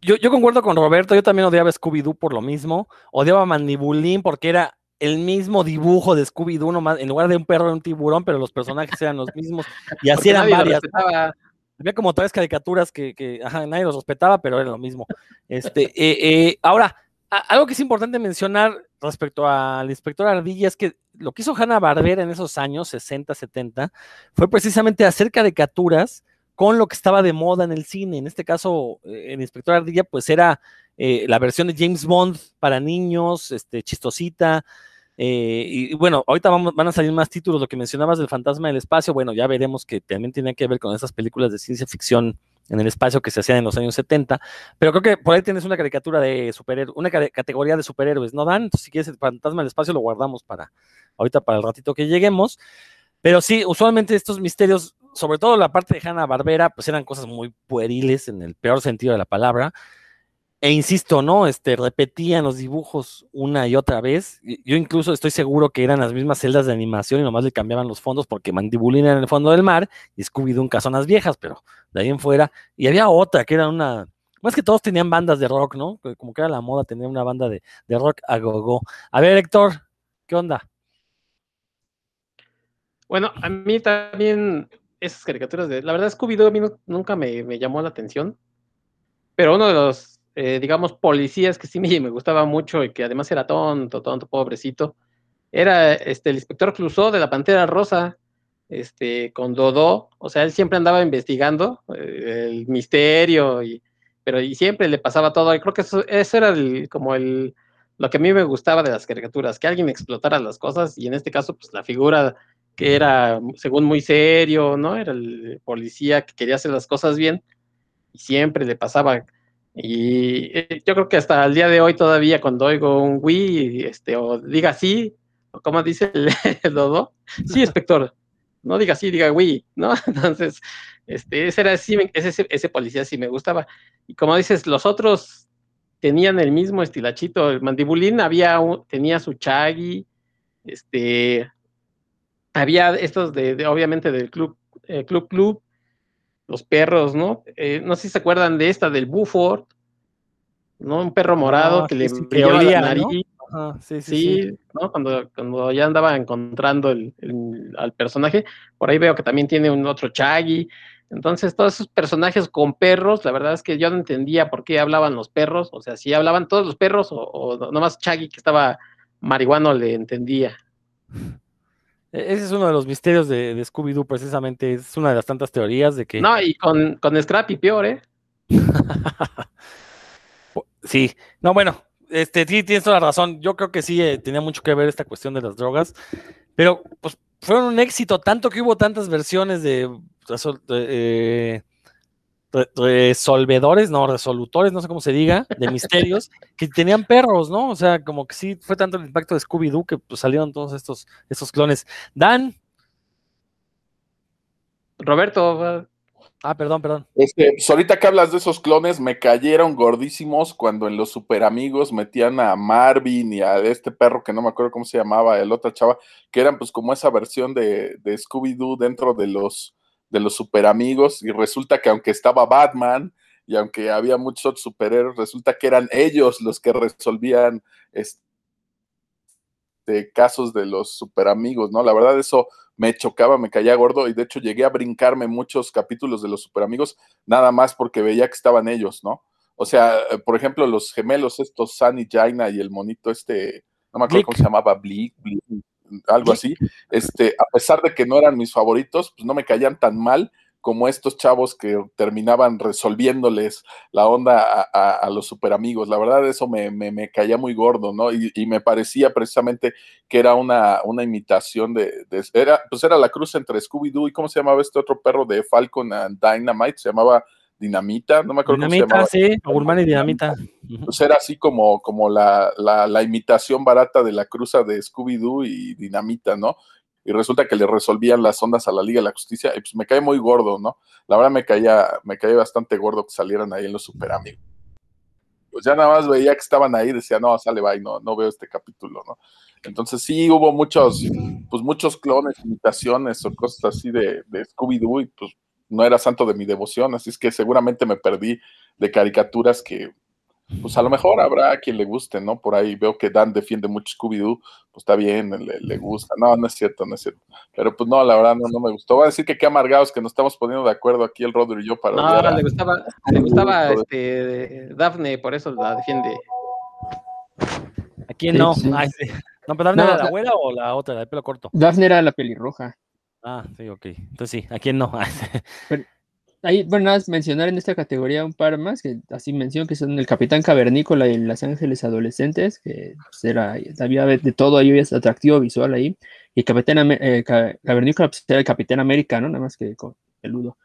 yo, yo, concuerdo con Roberto, yo también odiaba Scooby-Doo por lo mismo, odiaba Mandibulín porque era el mismo dibujo de Scooby-Doo, nomás, en lugar de un perro era un tiburón, pero los personajes eran los mismos, y así eran varias. Había como tres caricaturas que, que ajá, nadie los respetaba, pero era lo mismo. Este, eh, eh, ahora, a, algo que es importante mencionar respecto al inspector Ardilla es que lo que hizo Hanna Barbera en esos años 60, 70 fue precisamente hacer caricaturas con lo que estaba de moda en el cine. En este caso, eh, el Inspector Ardilla, pues era eh, la versión de James Bond para niños, este, chistosita. Eh, y, y, bueno, ahorita vamos, van a salir más títulos, lo que mencionabas del fantasma del espacio, bueno, ya veremos que también tiene que ver con esas películas de ciencia ficción en el espacio que se hacían en los años 70, pero creo que por ahí tienes una caricatura de superhéroes, una categoría de superhéroes, ¿no, Dan? Entonces, si quieres el fantasma del espacio lo guardamos para ahorita, para el ratito que lleguemos, pero sí, usualmente estos misterios sobre todo la parte de Hanna Barbera, pues eran cosas muy pueriles en el peor sentido de la palabra. E insisto, ¿no? Este, repetían los dibujos una y otra vez. Yo incluso estoy seguro que eran las mismas celdas de animación y nomás le cambiaban los fondos porque Mandibulina en el fondo del mar y Scooby-Doo en casonas viejas, pero de ahí en fuera. Y había otra que era una. Más que todos tenían bandas de rock, ¿no? Como que era la moda tener una banda de, de rock a gogo. A ver, Héctor, ¿qué onda? Bueno, a mí también esas caricaturas de. La verdad, Scooby-Doo a mí nunca me, me, llamó la atención. Pero uno de los eh, digamos, policías que sí me, me gustaba mucho y que además era tonto, tonto, pobrecito, era este, el inspector Clouseau de la Pantera Rosa, este, con Dodó, o sea, él siempre andaba investigando eh, el misterio, y, pero y siempre le pasaba todo, y creo que eso, eso era como el, lo que a mí me gustaba de las caricaturas, que alguien explotara las cosas, y en este caso, pues la figura que era, según muy serio, ¿no? Era el policía que quería hacer las cosas bien, y siempre le pasaba y eh, yo creo que hasta el día de hoy todavía cuando oigo un Wii, este, o diga sí, o como dice el, el Dodo, sí, inspector, no diga sí, diga Wii, ¿no? Entonces, este, ese, era, ese, ese policía sí me gustaba. Y como dices, los otros tenían el mismo estilachito. El mandibulín había un, tenía su chagui, este, había estos de, de obviamente del club, eh, club club, los perros, ¿no? Eh, no sé si se acuerdan de esta del Buford, ¿no? Un perro morado Ah, que le que la olía, ¿no? nariz. Ajá, sí, sí, Sí, sí. ¿no? Cuando, cuando ya andaba encontrando el, el- al personaje, por ahí veo que también tiene un otro Chaggy. Entonces, todos esos personajes con perros, la verdad es que yo no entendía por qué hablaban los perros, o sea, si hablaban todos los perros o, o nomás Chaggy que estaba marihuano le entendía. E- Ese es uno de los misterios de, de Scooby-Doo, precisamente. Es una de las tantas teorías de que. No, y con, con Scrappy peor, ¿eh? Sí, no, bueno, este, sí, tienes toda la razón. Yo creo que sí eh, tenía mucho que ver esta cuestión de las drogas, pero pues fueron un éxito, tanto que hubo tantas versiones de, de, eh, resolvedores, no, resolutores, no sé cómo se diga, de misterios, que tenían perros, ¿no? O sea, como que sí fue tanto el impacto de Scooby-Doo que pues, salieron todos estos, estos clones. Dan, Roberto, ah, perdón, perdón. Este, pues ahorita que hablas de esos clones, me cayeron gordísimos cuando en los super amigos metían a Marvin y a este perro que no me acuerdo cómo se llamaba, el otra chava, que eran pues como esa versión de, de Scooby-Doo dentro de los, de los super amigos. Y resulta que aunque estaba Batman y aunque había muchos otros superhéroes, resulta que eran ellos los que resolvían este, casos de los super amigos, ¿no? La verdad, eso me chocaba, me caía gordo y de hecho llegué a brincarme muchos capítulos de los super amigos nada más porque veía que estaban ellos, ¿no? O sea, eh, por ejemplo, los gemelos estos, Sunny Jaina y el monito este, no me acuerdo Blick. cómo se llamaba, Blick, Blick, algo así, este, a pesar de que no eran mis favoritos, pues no me caían tan mal como estos chavos que terminaban resolviéndoles la onda a, a- a los super amigos. La verdad, eso me, me- me caía muy gordo, ¿no? Y, y me parecía precisamente que era una, una imitación de, de- era, pues era la cruz entre Scooby-Doo y ¿cómo se llamaba este otro perro de Falcon and Dynamite? Se llamaba Dinamita, no me acuerdo cómo se Dinamita, llamaba. sí, Gurman y Dinamita. Pues era así como, como la, la, la imitación barata de la cruza de Scooby-Doo y Dinamita, ¿no? Y resulta que le resolvían las ondas a la Liga de la Justicia, y pues me cae muy gordo, ¿no? La verdad me caía, me caía bastante gordo que salieran ahí en los super amigos. Pues ya nada más veía que estaban ahí, decía, no, sale, bye, no, no veo este capítulo, ¿no? Entonces sí hubo muchos, pues muchos clones, imitaciones o cosas así de, de Scooby-Doo, y pues no era santo de mi devoción, así es que seguramente me perdí de caricaturas que, pues a lo mejor habrá quien le guste, ¿no? Por ahí veo que Dan defiende mucho Scooby-Doo, pues está bien, le, le gusta. No, no es cierto, no es cierto. Pero pues no, la verdad no, no me gustó. Voy a decir que qué amargados que nos estamos poniendo de acuerdo aquí el Rodri y yo para odiar no, a- le gustaba, le gustaba este, Daphne, por eso la defiende. ¿A quién Sí, no? sí. Ay, sí. No, pero ¿Daphne No, era la güera o la otra, la de pelo corto? Daphne era la pelirroja. Ah, sí, ok. Entonces sí, ¿a quién no? Ahí, bueno, nada más mencionar en esta categoría un par más, que así menciono que son el Capitán Cavernícola y Los Ángeles Adolescentes, que pues, era, había de todo, ahí había atractivo visual ahí. Y Capitán Ame- eh, Ca- Cavernícola pues, era el Capitán América, ¿no? Nada más que con peludo.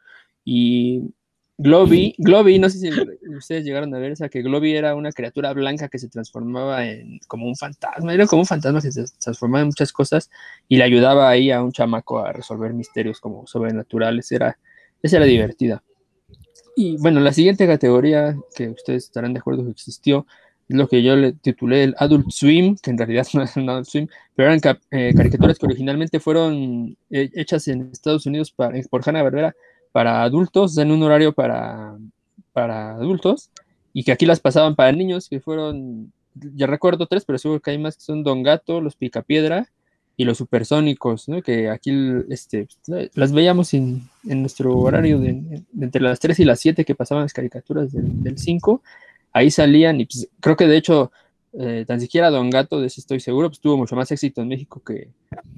Y Globby, Globby, no sé si ustedes llegaron a ver esa, que Globby era una criatura blanca que se transformaba en como un fantasma, era como un fantasma que se transformaba en muchas cosas y le ayudaba ahí a un chamaco a resolver misterios como sobrenaturales, era, esa era divertida. Y bueno, la siguiente categoría que ustedes estarán de acuerdo que existió es lo que yo le titulé el Adult Swim, que en realidad no es Adult Swim, pero eran eh, caricaturas que originalmente fueron eh, hechas en Estados Unidos para- por Hanna-Barbera para adultos, en un horario para, para adultos, y que aquí las pasaban para niños, que fueron, ya recuerdo tres, pero seguro que hay más que son Don Gato, Los Picapiedra y Los Supersónicos, ¿no? que aquí este, las veíamos en, en nuestro horario de, entre las 3 y las 7 que pasaban las caricaturas del, del 5. ahí salían y pues, creo que de hecho eh, tan siquiera Don Gato, de eso estoy seguro, pues tuvo mucho más éxito en México que,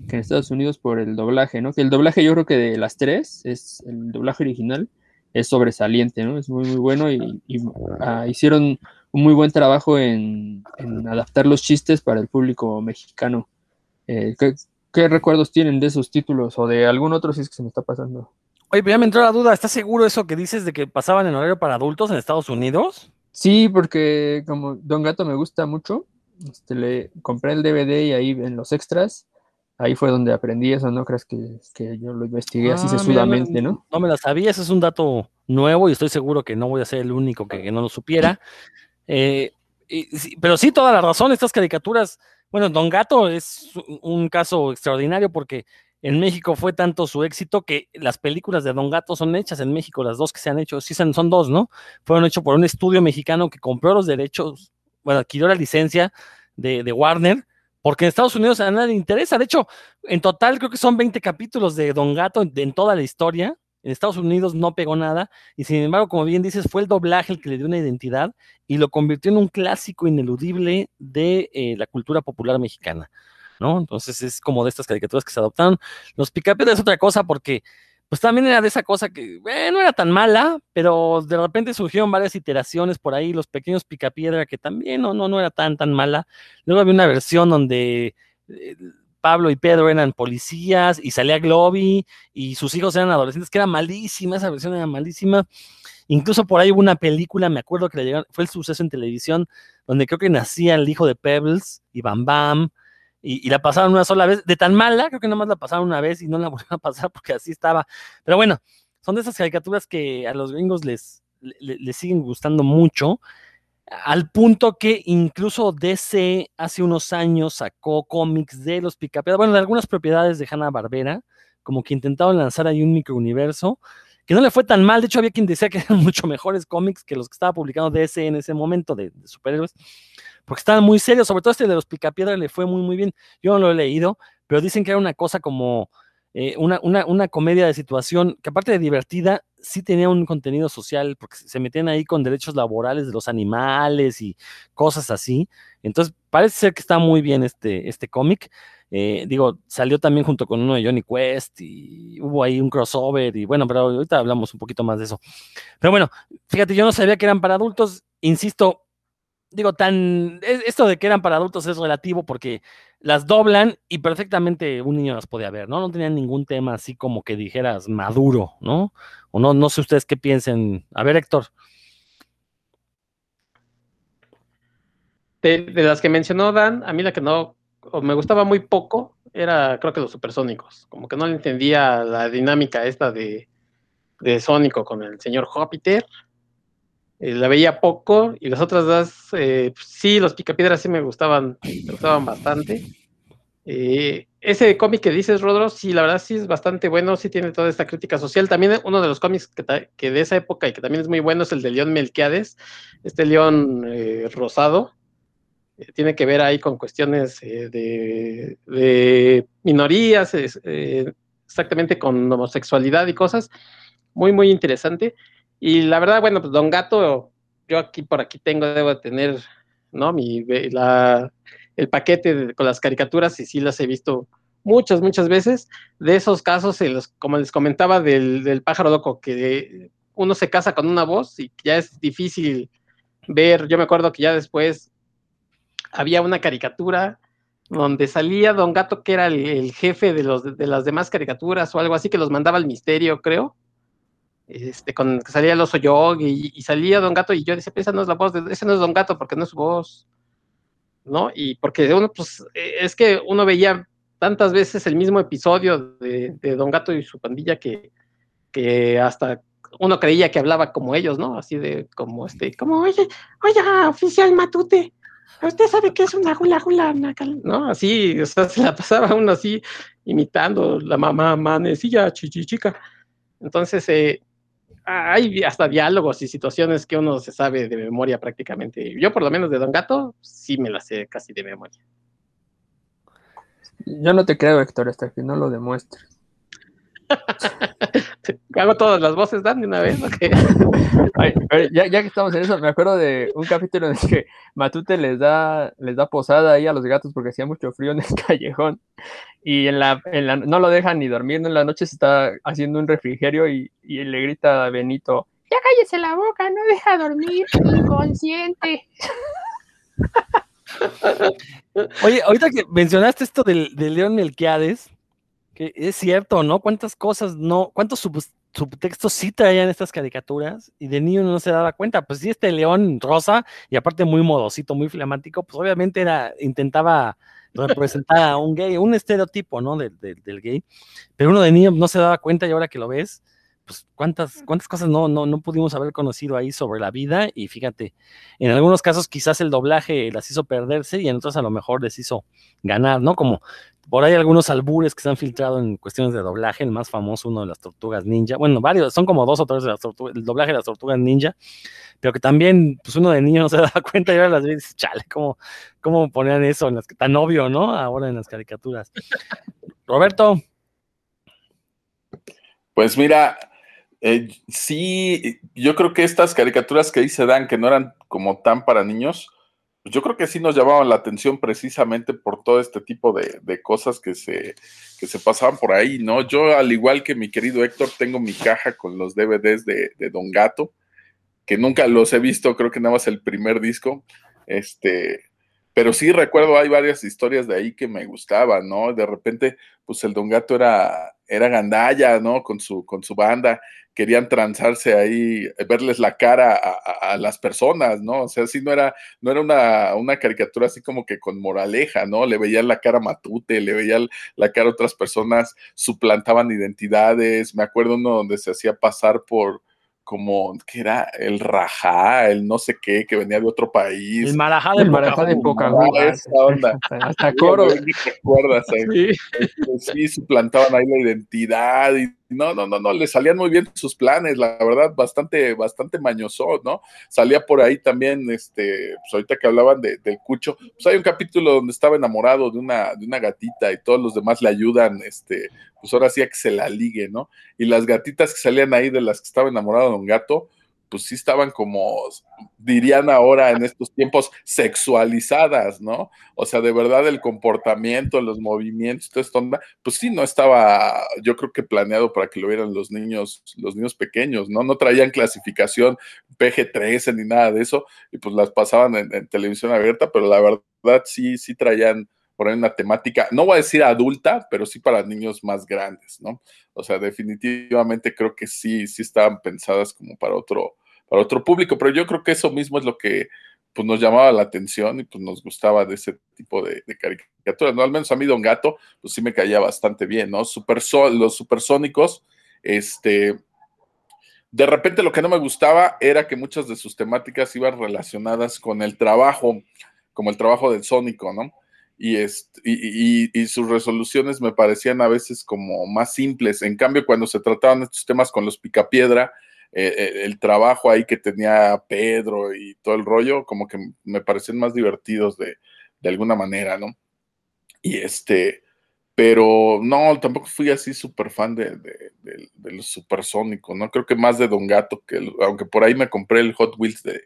en Estados Unidos por el doblaje, ¿no? Que el doblaje yo creo que de las tres, es el doblaje original, es sobresaliente, ¿no? Es muy, muy bueno y, ah, hicieron un muy buen trabajo en, adaptar los chistes para el público mexicano. Eh, ¿qué, recuerdos tienen de esos títulos o de algún otro si es que se me está pasando? Oye, pero ya me entró la duda, ¿estás seguro eso que dices de que pasaban en horario para adultos en Estados Unidos? Sí, porque como Don Gato me gusta mucho, este, le compré el DVD y ahí en los extras, ahí fue donde aprendí eso, ¿no? Crees que, yo lo investigué así ah, sesudamente, ¿no? No me la sabía, ese es un dato nuevo y estoy seguro que no voy a ser el único que, no lo supiera. Eh, pero sí, toda la razón, estas caricaturas, bueno, Don Gato es un caso extraordinario porque en México fue tanto su éxito que las películas de Don Gato son hechas en México, las dos que se han hecho, sí son dos, ¿no? Fueron hechos por un estudio mexicano que compró los derechos, bueno, adquirió la licencia de, Warner, porque en Estados Unidos a nadie le interesa. De hecho, en total creo que son 20 capítulos de Don Gato en, toda la historia. En Estados Unidos no pegó nada y sin embargo, como bien dices, fue el doblaje el que le dio una identidad y lo convirtió en un clásico ineludible de eh, la cultura popular mexicana. ¿No? Entonces es como de estas caricaturas que se adoptaron. Los Picapiedra es otra cosa porque pues también era de esa cosa que no era tan mala, pero de repente surgieron varias iteraciones por ahí, los pequeños Picapiedra que también no, no, no era tan tan mala. Luego había una versión donde eh, Pablo y Pedro eran policías y salía Globy y sus hijos eran adolescentes, que era malísima, esa versión era malísima. Incluso por ahí hubo una película, me acuerdo que fue el suceso en televisión, donde creo que nacía el hijo de Pebbles y Bam Bam y, la pasaron una sola vez, de tan mala, creo que nada más la pasaron una vez y no la volvieron a pasar porque así estaba. Pero bueno, son de esas caricaturas que a los gringos les, les, siguen gustando mucho, al punto que incluso DC hace unos años sacó cómics de los Picapiedra, bueno, de algunas propiedades de Hanna Barbera, como que intentaron lanzar ahí un microuniverso, que no le fue tan mal, de hecho había quien decía que eran mucho mejores cómics que los que estaba publicando DC en ese momento de, de superhéroes porque estaban muy serios, sobre todo este de los Picapiedra le fue muy, muy bien. Yo no lo he leído, pero dicen que era una cosa como eh, una, una, comedia de situación que aparte de divertida, sí tenía un contenido social, porque se metían ahí con derechos laborales de los animales y cosas así. Entonces, parece ser que está muy bien este, este cómic. Eh, digo, salió también junto con uno de Johnny Quest y hubo ahí un crossover y bueno, pero ahorita hablamos un poquito más de eso. Pero bueno, fíjate, yo no sabía que eran para adultos, insisto, digo, tan. Esto de que eran para adultos es relativo porque las doblan y perfectamente un niño las podía ver, ¿no? No tenían ningún tema así como que dijeras maduro, ¿no? O no, no sé ustedes qué piensen. A ver, Héctor. De, las que mencionó Dan, a mí la que no, o me gustaba muy poco, era creo que los supersónicos. Como que no le entendía la dinámica esta de, de Sónico con el señor Júpiter eh, la veía poco y las otras dos, eh, pues, sí, los picapiedras sí me gustaban, me gustaban bastante. Eh, ese cómic que dices, Rodro, sí, la verdad sí es bastante bueno, sí tiene toda esta crítica social. También uno de los cómics que, de esa época y que también es muy bueno es el de León Melquiades, este león rosado. tiene que ver ahí con cuestiones de, de, minorías, exactamente con homosexualidad y cosas. Muy, muy interesante. Y la verdad, bueno, pues Don Gato, yo aquí por aquí tengo, debo tener, ¿no? Mi, la, el paquete con las caricaturas y sí las he visto muchas, muchas veces. De esos casos, los, como les comentaba, del, del pájaro loco, que uno se casa con una voz y ya es difícil ver. Yo me acuerdo que ya después había una caricatura donde salía Don Gato, que era el, jefe de, los, de las demás caricaturas o algo así, que los mandaba al misterio, creo este, con que salía el oso Yog y, salía Don Gato y yo decía, esa no es la voz, de, ese no es Don Gato porque no es su voz, ¿no? Y porque uno, pues, e, es que uno veía tantas veces el mismo episodio de, Don Gato y su pandilla que, que hasta uno creía que hablaba como ellos, ¿no? Así de, como este, como, oye, oye, oficial Matute, usted sabe que es una hula hula, ¿no? Así, o sea, se la pasaba uno así, imitando la mamá manecilla chichichica. Entonces, eh, hay hasta diálogos y situaciones que uno se sabe de memoria prácticamente. Yo por lo menos de Don Gato sí me las sé casi de memoria. Yo no te creo, Héctor, hasta que no lo demuestres. Hago todas las voces, Dan, de una vez. ya, que estamos en eso, me acuerdo de un capítulo en el que Matute les da, les da posada ahí a los gatos porque hacía mucho frío en el callejón y en la, en la no lo dejan ni dormir, en la noche se está haciendo un refrigerio y, y le grita a Benito, ya cállese la boca, no deja dormir, inconsciente. Oye, ahorita que mencionaste esto del, León Melquiades, que es cierto, ¿no? ¿Cuántas cosas no, cuántos subtextos sí traían estas caricaturas y de niño no se daba cuenta? Pues sí, este león rosa y aparte muy modosito, muy flamático, pues obviamente era, intentaba representar a un gay, un estereotipo, ¿no? Del, del gay, pero uno de niño no se daba cuenta y ahora que lo ves, pues cuántas, cuántas cosas no, no, no pudimos haber conocido ahí sobre la vida y fíjate, en algunos casos quizás el doblaje las hizo perderse y en otros a lo mejor les hizo ganar, ¿no? Como por ahí algunos albures que se han filtrado en cuestiones de doblaje, el más famoso, uno de las tortugas ninja, bueno, varios, son como dos o tres de las tortugas, el doblaje de las tortugas ninja, pero que también, pues uno de niño no se da cuenta y ahora las veces, chale, ¿cómo, cómo ponían eso en las, tan obvio, ¿no? Ahora en las caricaturas. Roberto. Pues mira, eh, sí, yo creo que estas caricaturas que ahí se dan, que no eran como tan para niños, yo creo que sí nos llamaban la atención precisamente por todo este tipo de, cosas que se, que se pasaban por ahí, ¿no? Yo, al igual que mi querido Héctor, tengo mi caja con los DVDs de, de Don Gato, que nunca los he visto, creo que nada más el primer disco. Este, pero sí recuerdo, hay varias historias de ahí que me gustaban, ¿no? De repente, pues el Don Gato era, era gandalla, ¿no? Con su, con su banda, querían transarse ahí, verles la cara a, las personas, ¿no? O sea, sí no era, no era una, una, caricatura así como que con moraleja, ¿no? Le veían la cara a Matute, le veían la cara a otras personas, suplantaban identidades, me acuerdo uno donde se hacía pasar por como que era el rajá, el no sé qué, que venía de otro país. El marajá de, el marajá de onda. Hasta coro. ¿Recuerdas? Sí. Este, sí, suplantaban ahí la identidad y no, no, no, no, le salían muy bien sus planes, la verdad, bastante, bastante mañoso, ¿no? Salía por ahí también, este, pues ahorita que hablaban de, del Cucho, pues hay un capítulo donde estaba enamorado de una, de una gatita y todos los demás le ayudan, este, pues ahora sí a que se la ligue, ¿no? Y las gatitas que salían ahí de las que estaba enamorado de un gato, pues sí estaban como, dirían ahora en estos tiempos, sexualizadas, ¿no? O sea, de verdad el comportamiento, los movimientos, todo esto, pues sí no estaba, yo creo que planeado para que lo vieran los niños, los niños pequeños, ¿no? No traían clasificación PG-13 ni nada de eso, y pues las pasaban en, en televisión abierta, pero la verdad sí, sí traían ahí una temática, no voy a decir adulta, pero sí para niños más grandes, ¿no? O sea, definitivamente creo que sí, sí estaban pensadas como para otro, para otro público, pero yo creo que eso mismo es lo que pues, nos llamaba la atención y pues nos gustaba de ese tipo de, caricaturas, ¿no? Al menos a mí Don Gato, pues sí me caía bastante bien, ¿no? Super los supersónicos, este, de repente lo que no me gustaba era que muchas de sus temáticas iban relacionadas con el trabajo, como el trabajo del sónico, ¿no? Y, y, sus resoluciones me parecían a veces como más simples. En cambio, cuando se trataban estos temas con los picapiedra, eh, eh, el trabajo ahí que tenía Pedro y todo el rollo, como que me parecían más divertidos de, de alguna manera, ¿no? Y este, pero no, tampoco fui así súper fan de, de, los supersónicos, ¿no? Creo que más de Don Gato, que aunque por ahí me compré el Hot Wheels de,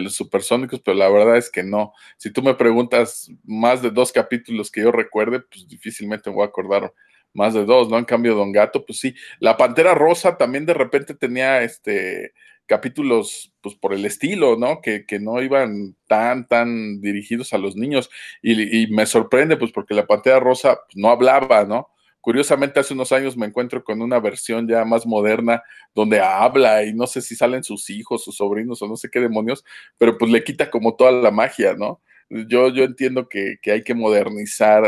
los supersónicos, pero la verdad es que no. Si tú me preguntas más de dos capítulos que yo recuerde, pues difícilmente me voy a acordar más de dos, ¿no? En cambio, Don Gato, pues sí. La Pantera Rosa también de repente tenía este capítulos, pues por el estilo, ¿no? Que, que no iban tan, tan dirigidos a los niños. Y, me sorprende, pues porque la Pantera Rosa pues, no hablaba, ¿no? Curiosamente, hace unos años me encuentro con una versión ya más moderna donde habla y no sé si salen sus hijos, sus sobrinos o no sé qué demonios, pero pues le quita como toda la magia, ¿no? Yo, yo entiendo que, hay que modernizar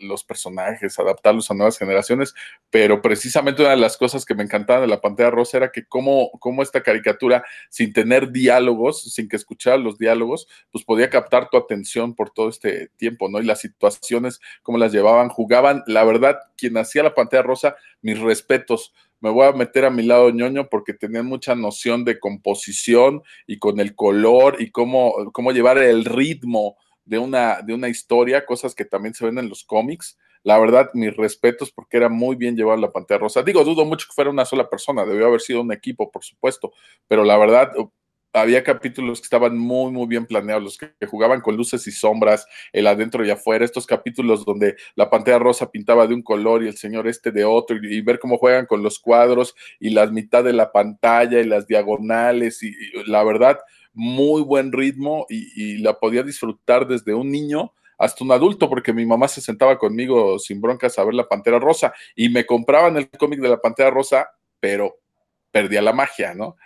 los personajes, adaptarlos a nuevas generaciones, pero precisamente una de las cosas que me encantaban de la pantalla rosa era que cómo, cómo esta caricatura, sin tener diálogos, sin que escuchara los diálogos, pues podía captar tu atención por todo este tiempo, ¿no? Y las situaciones, cómo las llevaban, jugaban. La verdad, quien hacía la pantalla rosa, mis respetos me voy a meter a mi lado ñoño porque tenían mucha noción de composición y con el color y cómo, cómo llevar el ritmo de una, de una historia, cosas que también se ven en los cómics. la verdad, mis respetos porque era muy bien llevar la pantalla rosa. Digo, dudo mucho que fuera una sola persona, debió haber sido un equipo, por supuesto, pero la verdad, había capítulos que estaban muy, muy bien planeados, los que, jugaban con luces y sombras, el adentro y afuera, estos capítulos donde la pantalla rosa pintaba de un color y el señor este de otro, y, ver cómo juegan con los cuadros y las mitad de la pantalla y las diagonales, y, la verdad, muy buen ritmo y, la podía disfrutar desde un niño hasta un adulto, porque mi mamá se sentaba conmigo sin broncas a ver la Pantera Rosa y me compraban el cómic de la Pantera Rosa, pero perdía la magia, ¿no?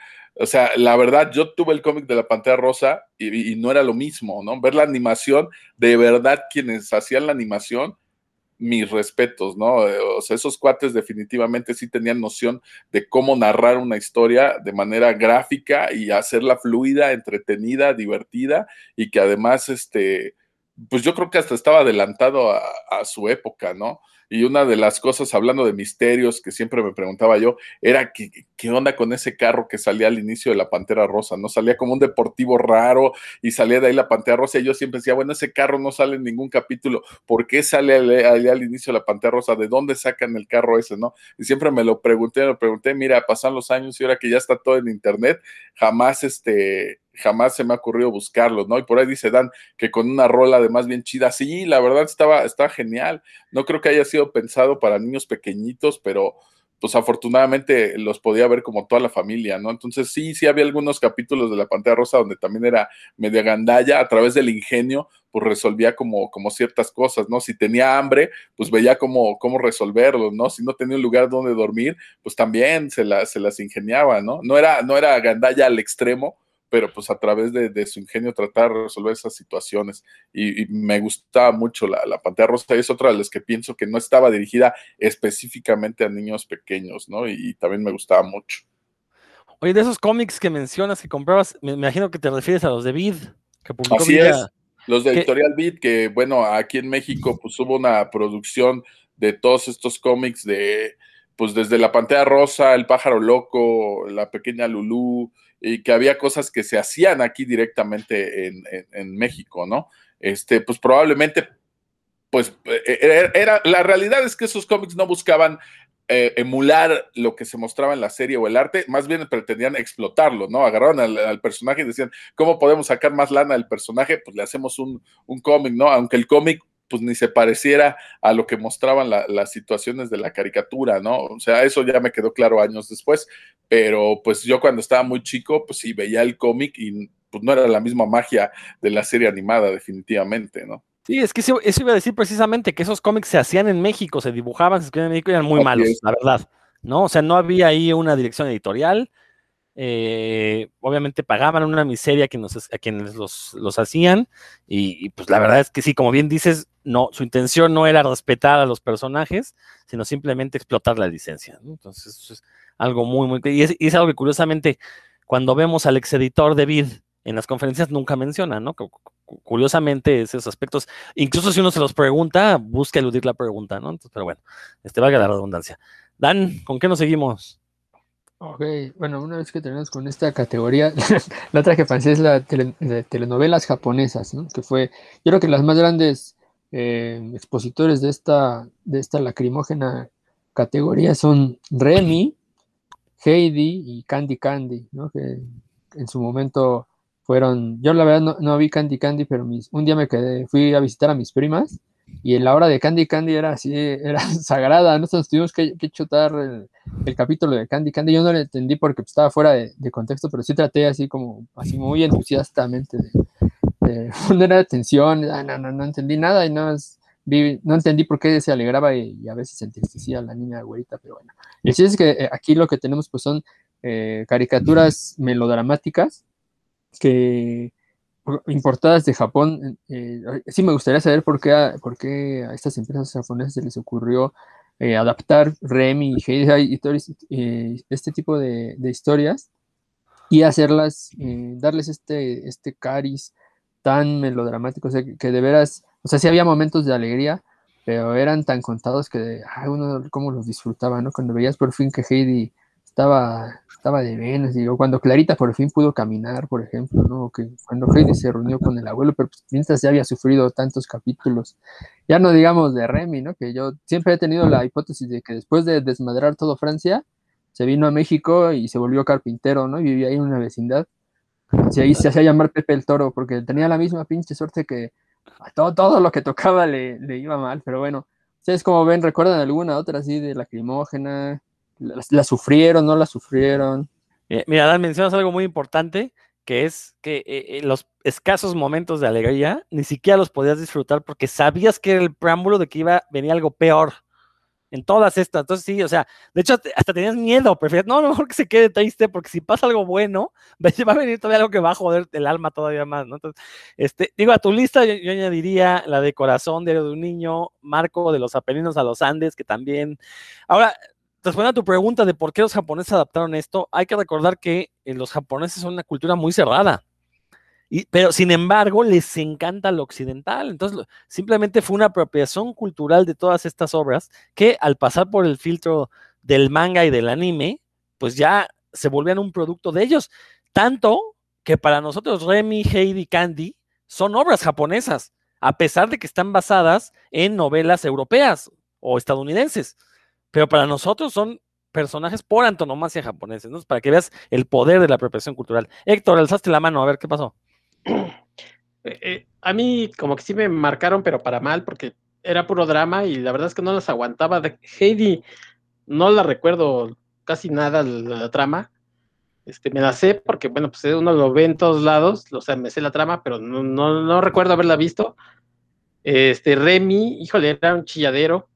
O sea, la verdad, yo tuve el cómic de la Pantera Rosa y, no era lo mismo, ¿no? Ver la animación, de verdad, quienes hacían la animación, mis respetos, ¿no? O sea, esos cuates definitivamente sí tenían noción de cómo narrar una historia de manera gráfica y hacerla fluida, entretenida, divertida y que además, este, pues yo creo que hasta estaba adelantado a, su época, ¿no? Y una de las cosas, hablando de misterios, que siempre me preguntaba yo, era qué, qué onda con ese carro que salía al inicio de la Pantera Rosa, ¿no? Salía como un deportivo raro y salía de ahí la Pantera Rosa y yo siempre decía, bueno, ese carro no sale en ningún capítulo, ¿por qué sale al, al inicio de la Pantera Rosa? ¿De dónde sacan el carro ese, no? Y siempre me lo pregunté, me lo pregunté, mira, pasan los años y ahora que ya está todo en internet, jamás este jamás se me ha ocurrido buscarlo, ¿no? Y por ahí dice Dan que con una rola además bien chida, sí, la verdad estaba, estaba genial. No creo que haya sido pensado para niños pequeñitos, pero pues afortunadamente los podía ver como toda la familia, ¿no? Entonces sí, sí había algunos capítulos de la Pantera Rosa donde también era media gandalla, a través del ingenio, pues resolvía como, como ciertas cosas, ¿no? Si tenía hambre, pues veía cómo, cómo resolverlo, ¿no? Si no tenía un lugar donde dormir, pues también se, se las ingeniaba, ¿no? No era, no era gandalla al extremo, pero pues a través de, su ingenio tratar de resolver esas situaciones. Y, me gustaba mucho la, la, pantalla rosa y es otra de las que pienso que no estaba dirigida específicamente a niños pequeños, ¿no? Y, también me gustaba mucho. Oye, de esos cómics que mencionas que comprabas, me imagino que te refieres a los de Vid, que publicó Así es, los de Editorial Vid, que bueno, aquí en México pues hubo una producción de todos estos cómics de, pues desde la pantalla rosa, el pájaro loco, la pequeña Lulú, y que había cosas que se hacían aquí directamente en, México, ¿no? Este, pues probablemente, pues e, e, era, la realidad es que esos cómics no buscaban eh, emular lo que se mostraba en la serie o el arte, más bien pretendían explotarlo, ¿no? Agarraron al, personaje y decían, ¿cómo podemos sacar más lana del personaje? Pues le hacemos un, un cómic, ¿no? Aunque el cómic pues ni se pareciera a lo que mostraban las situaciones de la caricatura, ¿no? O sea, eso ya me quedó claro años después, pero pues yo cuando estaba muy chico, pues sí veía el cómic y pues no era la misma magia de la serie animada, definitivamente, ¿no? Sí, es que eso, iba a decir precisamente, que esos cómics se hacían en México, se dibujaban, se escribían en México y eran muy malos, la verdad, ¿no? O sea, no había ahí una dirección editorial, eh, obviamente pagaban una miseria a quienes, los, los hacían, y, pues la verdad es que sí, como bien dices, no, su intención no era respetar a los personajes, sino simplemente explotar la licencia. Entonces, eso es algo muy, muy... Y es, algo que curiosamente, cuando vemos al ex editor de Vid en las conferencias, nunca menciona, ¿no? Curiosamente, esos aspectos, incluso si uno se los pregunta, busca eludir la pregunta, ¿no? Pero bueno, este valga la redundancia. Dan, ¿con qué nos seguimos? Ok, bueno, una vez que terminamos con esta categoría, la otra que pensé es la de telenovelas japonesas, ¿no? Que fue, yo creo que las más grandes eh, expositores de esta, de esta lacrimógena categoría son Remy, Heidi y Candy Candy, ¿no? Que en su momento fueron, yo la verdad no, no vi Candy Candy, pero mis, un día me quedé, fui a visitar a mis primas y en la hora de Candy Candy era así, era sagrada, nosotros tuvimos que, que chutar el, capítulo de Candy Candy, yo no lo entendí porque pues, estaba fuera de, contexto, pero sí traté así como, así muy entusiastamente de, poner atención, ah, no, no, no entendí nada y no, no entendí por qué se alegraba y, a veces se entristecía la niña güerita, pero bueno. Y sí es que eh, aquí lo que tenemos pues son eh, caricaturas melodramáticas que importadas de Japón. Eh, sí me gustaría saber por qué, a, por qué a estas empresas japonesas se les ocurrió eh, adaptar Remy y Heidi eh, este tipo de, historias y hacerlas, darles este, este cariz tan melodramático, o sea, que, de veras, o sea, sí había momentos de alegría, pero eran tan contados que, uno cómo los disfrutaba, ¿no? Cuando veías por fin que Heidi estaba, estaba de menos, digo, cuando Clarita por fin pudo caminar, por ejemplo, ¿no? Que cuando Heidi se reunió con el abuelo, pero pues, mientras ya había sufrido tantos capítulos, ya no digamos de Remy, ¿no? Que yo siempre he tenido la hipótesis de que después de desmadrar todo Francia, se vino a México y se volvió carpintero, ¿no? Y vivía ahí en una vecindad. Y ahí se hacía llamar Pepe el Toro, porque tenía la misma pinche suerte que a todo, todo lo que tocaba le, le iba mal, pero bueno, ustedes como ven, ¿recuerdan alguna otra así de lacrimógena? ¿La, la sufrieron, no la sufrieron? Eh, Mira, Dan, mencionas algo muy importante, que es que eh, eh, los escasos momentos de alegría ni siquiera los podías disfrutar porque sabías que era el preámbulo de que iba a venir algo peor en todas estas. Entonces, sí, o sea, de hecho, hasta tenías miedo, preferías, no, mejor que se quede triste, porque si pasa algo bueno, va a venir todavía algo que va a joder el alma todavía más, ¿no? Entonces, este, digo, a tu lista yo, añadiría la de Corazón, de un Niño, Marco de los Apeninos a los Andes, que también. Ahora, respondiendo a tu pregunta de por qué los japoneses adaptaron esto, hay que recordar que eh, los japoneses son una cultura muy cerrada. Y, pero sin embargo, les encanta lo occidental. Entonces, simplemente fue una apropiación cultural de todas estas obras que al pasar por el filtro del manga y del anime, pues ya se volvían un producto de ellos. Tanto que para nosotros Remy, Heidi, Candy son obras japonesas, a pesar de que están basadas en novelas europeas o estadounidenses. Pero para nosotros son personajes por antonomasia japoneses, ¿no? Para que veas el poder de la apropiación cultural. Héctor, alzaste la mano, a ver qué pasó. Eh, eh, a mí como que sí me marcaron, pero para mal, porque era puro drama y la verdad es que no las aguantaba. Heidi no la recuerdo casi nada la, la trama. Este, me la sé porque, bueno, pues uno lo ve en todos lados, o sea, me sé la trama, pero no, no, no recuerdo haberla visto. Este, Remy, híjole, era un chilladero.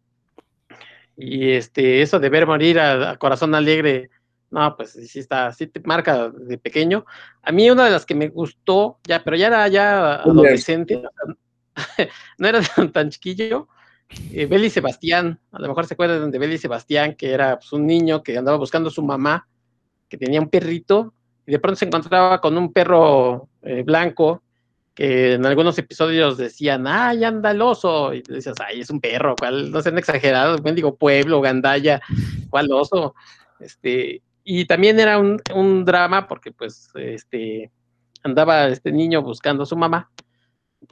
Y este, eso de ver morir a, a Corazón Alegre, no, pues sí está, sí te marca de pequeño. A mí una de las que me gustó, ya, pero ya era ya adolescente, no era tan, tan chiquillo, eh, Beli Sebastián, a lo mejor se acuerdan de Beli Sebastián, que era pues, un niño que andaba buscando a su mamá, que tenía un perrito, y de pronto se encontraba con un perro eh, blanco, que en algunos episodios decían, ¡ay, anda el oso! Y decías, ¡ay, es un perro! ¿Cuál? No sean exagerados, digo pueblo, gandalla, ¿cuál oso? Este, y también era un, un, drama porque pues este andaba este niño buscando a su mamá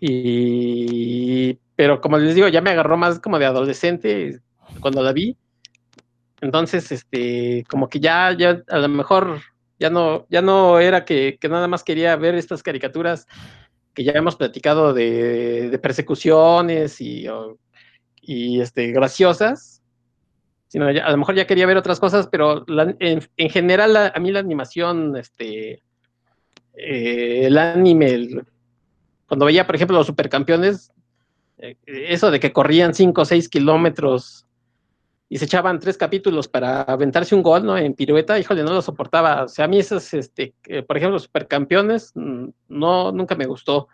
y pero como les digo ya me agarró más como de adolescente cuando la vi entonces este como que ya ya a lo mejor ya no ya no era que, que nada más quería ver estas caricaturas que ya hemos platicado de, persecuciones y, y este graciosas sino a lo mejor ya quería ver otras cosas, pero la, en, en, general a mí la animación, este, eh, el anime, cuando veía, por ejemplo, los supercampeones, eh, eso de que corrían 5 o 6 kilómetros y se echaban tres capítulos para aventarse un gol, ¿no? En pirueta, híjole, no lo soportaba. O sea, a mí esos, este, eh, por ejemplo, supercampeones, no, nunca me gustó.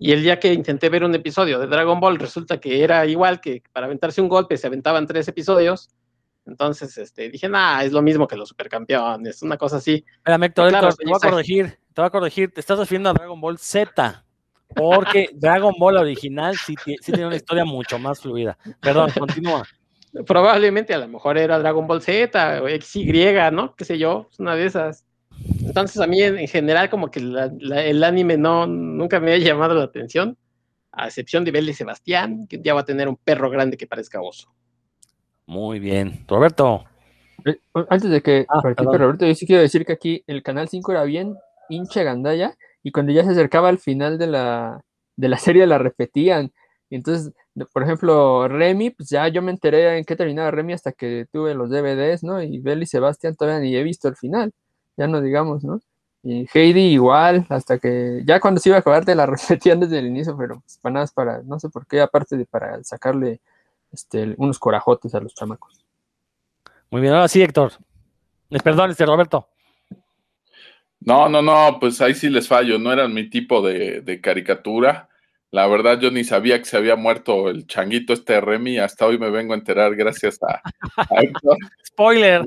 Y el día que intenté ver un episodio de Dragon Ball, resulta que era igual que para aventarse un golpe se aventaban tres episodios. Entonces, este, dije, nah, es lo mismo que los supercampeones, una cosa así. Espérame, Héctor, claro, Héctor, te voy a corregir, te voy a corregir, te estás refiriendo a Dragon Ball Z, porque Dragon Ball original sí, sí tiene una historia mucho más fluida. Perdón, continúa. Probablemente a lo mejor era Dragon Ball Z o XY, ¿no? Qué sé yo, una de esas. Entonces a mí en, en general como que la, la, el anime no, nunca me ha llamado la atención, a excepción de Belle Sebastián, que ya va a tener un perro grande que parezca oso. Muy bien. Roberto. Eh, Antes de que ah, participe Roberto, yo sí quiero decir que aquí el canal 5 era bien hincha gandalla y cuando ya se acercaba al final de la, de la serie la repetían. Entonces, por ejemplo, Remy, pues ya yo me enteré en qué terminaba Remy hasta que tuve los DVDs, ¿no? Y Bell y Sebastián todavía ni he visto el final, ya no digamos, ¿no? Y Heidi igual, hasta que ya cuando se iba a acabar te la repetían desde el inicio, pero pues, para nada, para, no sé por qué, aparte de para sacarle este, unos corajotes a los chamacos. Muy bien, ahora sí, Héctor. Perdón, este Roberto. No, no, no, pues ahí sí les fallo, no eran mi tipo de, de, caricatura. La verdad, yo ni sabía que se había muerto el changuito este Remy, hasta hoy me vengo a enterar gracias a, a Héctor. Spoiler.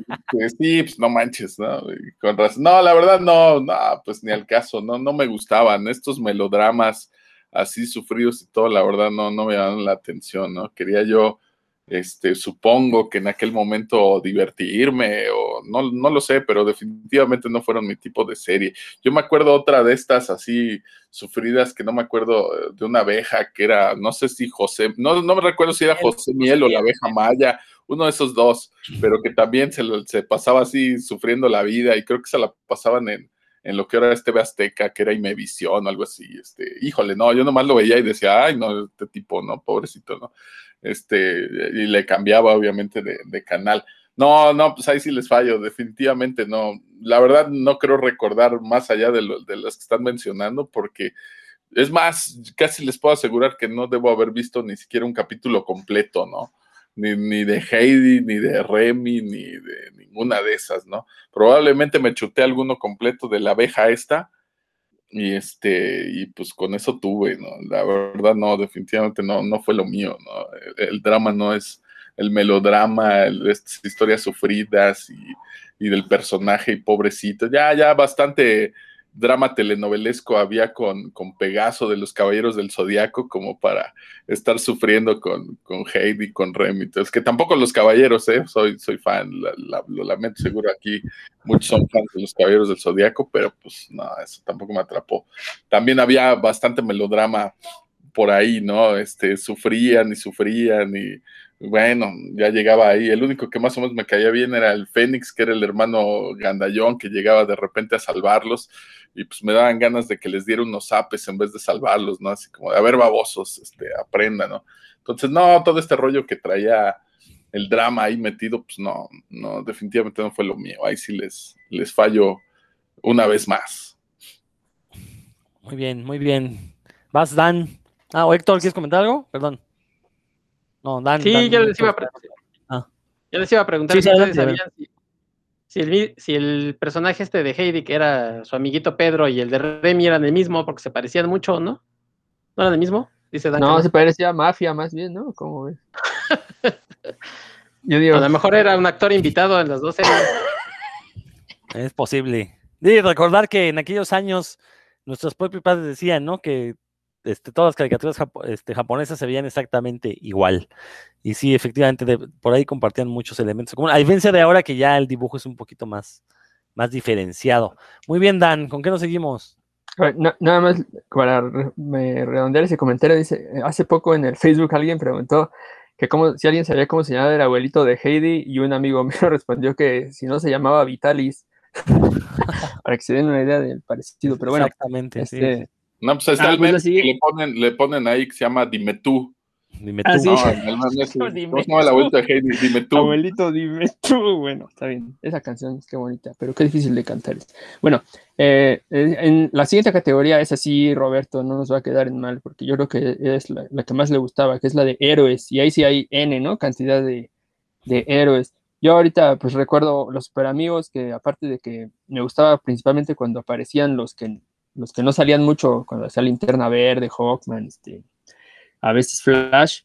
Sí, pues no manches, ¿no? Con razón. No, la verdad, no, no, pues ni al caso, no, no me gustaban estos melodramas así sufridos y todo, la verdad, no, no me llamaban la atención, ¿no? Quería yo este, supongo que en aquel momento divertirme o no, no lo sé, pero definitivamente no fueron mi tipo de serie. Yo me acuerdo otra de estas así sufridas que no me acuerdo eh, de una abeja que era, no sé si José, no, no me recuerdo si era José Miel o la abeja Maya, uno de esos dos, pero que también se, se pasaba así sufriendo la vida y creo que se la pasaban en, en lo que era este Azteca, que era Imevisión o algo así, este, híjole, no, yo nomás lo veía y decía, ay, no, este tipo, no, pobrecito, ¿no? Este, y le cambiaba obviamente de, de canal. No, no, pues ahí sí les fallo, definitivamente no. La verdad no creo recordar más allá de, lo, de las que están mencionando, porque es más, casi les puedo asegurar que no debo haber visto ni siquiera un capítulo completo, ¿no? Ni, ni, de Heidi, ni de Remy, ni de ninguna de esas, ¿no? Probablemente me chuté alguno completo de la abeja esta, y este, y pues con eso tuve, ¿no? La verdad, no, definitivamente no, no fue lo mío, ¿no? El, el drama no es el melodrama, el, estas historias sufridas y, y, del personaje y pobrecito, ya, ya bastante drama telenovelesco había con, con Pegaso de los Caballeros del Zodiaco como para estar sufriendo con, con Heidi, con Remy. Entonces, que tampoco los caballeros, ¿eh? soy, soy fan, la, lo lamento, seguro aquí muchos son fans de los Caballeros del Zodiaco, pero pues no, eso tampoco me atrapó. También había bastante melodrama por ahí, ¿no? Este, sufrían y sufrían y bueno, ya llegaba ahí. El único que más o menos me caía bien era el Fénix, que era el hermano Gandallón, que llegaba de repente a salvarlos. Y pues me daban ganas de que les diera unos apes en vez de salvarlos, ¿no? Así como de, a ver, babosos, este, aprendan, ¿no? Entonces, no, todo este rollo que traía el drama ahí metido, pues no, no, definitivamente no fue lo mío. Ahí sí les, les fallo una vez más. Muy bien, muy bien. Vas, Dan. Ah, Héctor, ¿quieres comentar algo? Perdón. No, Dan. Sí, Dan, yo, les iba ah. yo, les iba a preguntar sí, si adelante, ustedes sabían si, si, el, si, el, personaje este de Heidi, que era su amiguito Pedro, y el de Remy eran el mismo, porque se parecían mucho, ¿no? ¿No eran el mismo? Dice Dan. No, se parecía a Mafia más bien, ¿no? ¿Cómo ves? yo digo... A lo mejor era un actor invitado en las dos series. Es posible. Y recordar que en aquellos años nuestros propios padres decían, ¿no? Que este, todas las caricaturas japo este, japonesas se veían exactamente igual. Y sí, efectivamente, de, por ahí compartían muchos elementos. Como, a diferencia de ahora que ya el dibujo es un poquito más, más diferenciado. Muy bien, Dan, ¿con qué nos seguimos? No, nada más para me redondear ese comentario, dice, hace poco en el Facebook alguien preguntó que cómo, si alguien sabía cómo se llamaba el abuelito de Heidi y un amigo mío respondió que si no se llamaba Vitalis, para que se den una idea del parecido, pero bueno. Exactamente, este, sí. No, pues está Ah, el pues meme así- que le ponen, le ponen ahí que se llama Dime tú. Dime Ah, tú. sí. No, Dime ¿Cómo se llama la vuelta de Heidi? Dime tú. Abuelito, dime tú. Bueno, está bien. Esa canción, qué bonita, pero qué difícil de cantar. es. Bueno, eh, en la siguiente categoría es así, Roberto, no nos va a quedar en mal, porque yo creo que es la, la que más le gustaba, que es la de héroes. Y ahí sí hay N, ¿no? Cantidad de, de héroes. Yo ahorita pues recuerdo los super amigos que aparte de que me gustaba principalmente cuando aparecían los que los que no salían mucho, cuando hacía Linterna Verde, Hawkman, este, a veces Flash,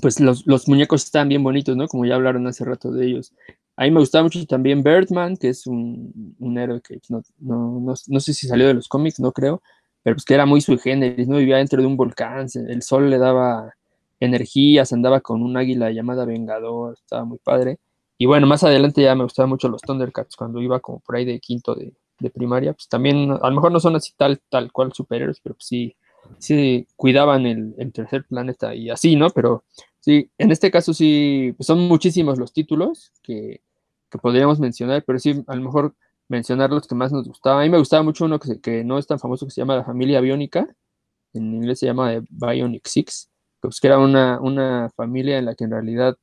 pues los, los muñecos estaban bien bonitos, ¿no? Como ya hablaron hace rato de ellos. A mí me gustaba mucho también Birdman, que es un, un héroe que no, no, no, no, sé si salió de los cómics, no creo, pero pues que era muy sui generis, ¿no? Vivía dentro de un volcán, el sol le daba energías, andaba con un águila llamada Vengador, estaba muy padre. Y bueno, más adelante ya me gustaban mucho los Thundercats, cuando iba como por ahí de quinto de, de primaria, pues también, a lo mejor no son así tal, tal cual superhéroes, pero pues sí, sí cuidaban el, tercer planeta y así, ¿no? Pero sí, en este caso sí, pues son muchísimos los títulos que, que, podríamos mencionar, pero sí, a lo mejor mencionar los que más nos gustaban. A mí me gustaba mucho uno que, que no es tan famoso, que se llama La Familia Biónica, en inglés se llama Bionic Six, que, pues, que era una, una familia en la que en realidad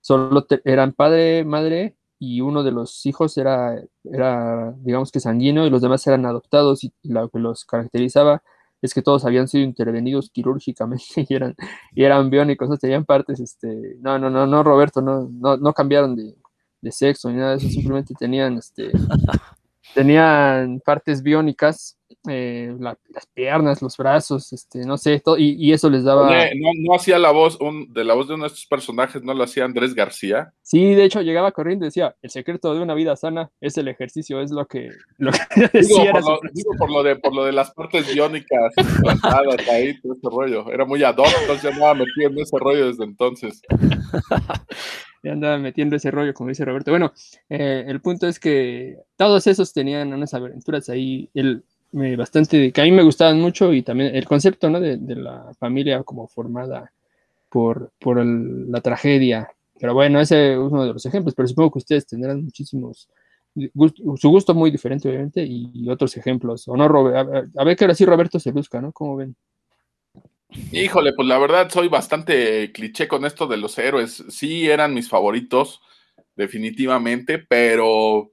solo eran padre, madre y uno de los hijos era, era, digamos que sanguíneo y los demás eran adoptados y lo que los caracterizaba es que todos habían sido intervenidos quirúrgicamente y eran, y eran biónicos, no tenían partes, este, no, no, no, no, Roberto, no, no, no cambiaron de, de, sexo ni nada de eso, simplemente tenían, este, tenían partes biónicas eh, la- las piernas, los brazos, este, no sé, todo, y, y eso les daba... Oye, ¿no, no hacía la voz, un, de la voz de uno de estos personajes, no lo hacía Andrés García? Sí, de hecho llegaba corriendo y decía, el secreto de una vida sana es el ejercicio, es lo que, lo que decía. por lo, digo por lo de, por lo de las partes biónicas implantadas ahí, todo ese rollo. Era muy ad hoc, entonces ya andaba metido en ese rollo desde entonces. ya andaba metiendo ese rollo, como dice Roberto. Bueno, eh, el punto es que todos esos tenían unas aventuras ahí el, bastante, que a mí me gustaban mucho y también el concepto, ¿no? De, de la familia como formada por, por la tragedia. Pero bueno, ese es uno de los ejemplos, pero supongo que ustedes tendrán muchísimos, su gusto muy diferente, obviamente, y, otros ejemplos. O no, Robe- a, a- a ver que ahora sí Roberto se busca, ¿no? ¿Cómo ven? Híjole, pues la verdad soy bastante cliché con esto de los héroes. Sí eran mis favoritos, definitivamente, pero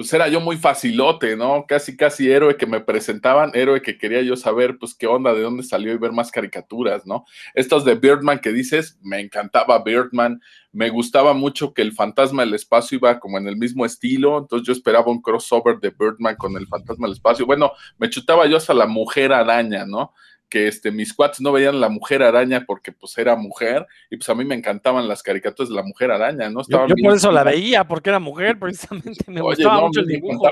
pues era yo muy facilote, ¿no? Casi, casi héroe que me presentaban, héroe que quería yo saber, pues qué onda, de dónde salió y ver más caricaturas, ¿no? Estos de Birdman que dices, me encantaba Birdman, me gustaba mucho que el fantasma del espacio iba como en el mismo estilo, entonces yo esperaba un crossover de Birdman con el fantasma del espacio. Bueno, me chutaba yo hasta la mujer araña, ¿no? Que este, mis cuates no veían la mujer araña porque pues era mujer y pues a mí me encantaban las caricaturas de la mujer araña, ¿no? Yo, Estaban yo por eso la veía, porque era mujer, precisamente. Me Oye, gustaba no, mucho el dibujo.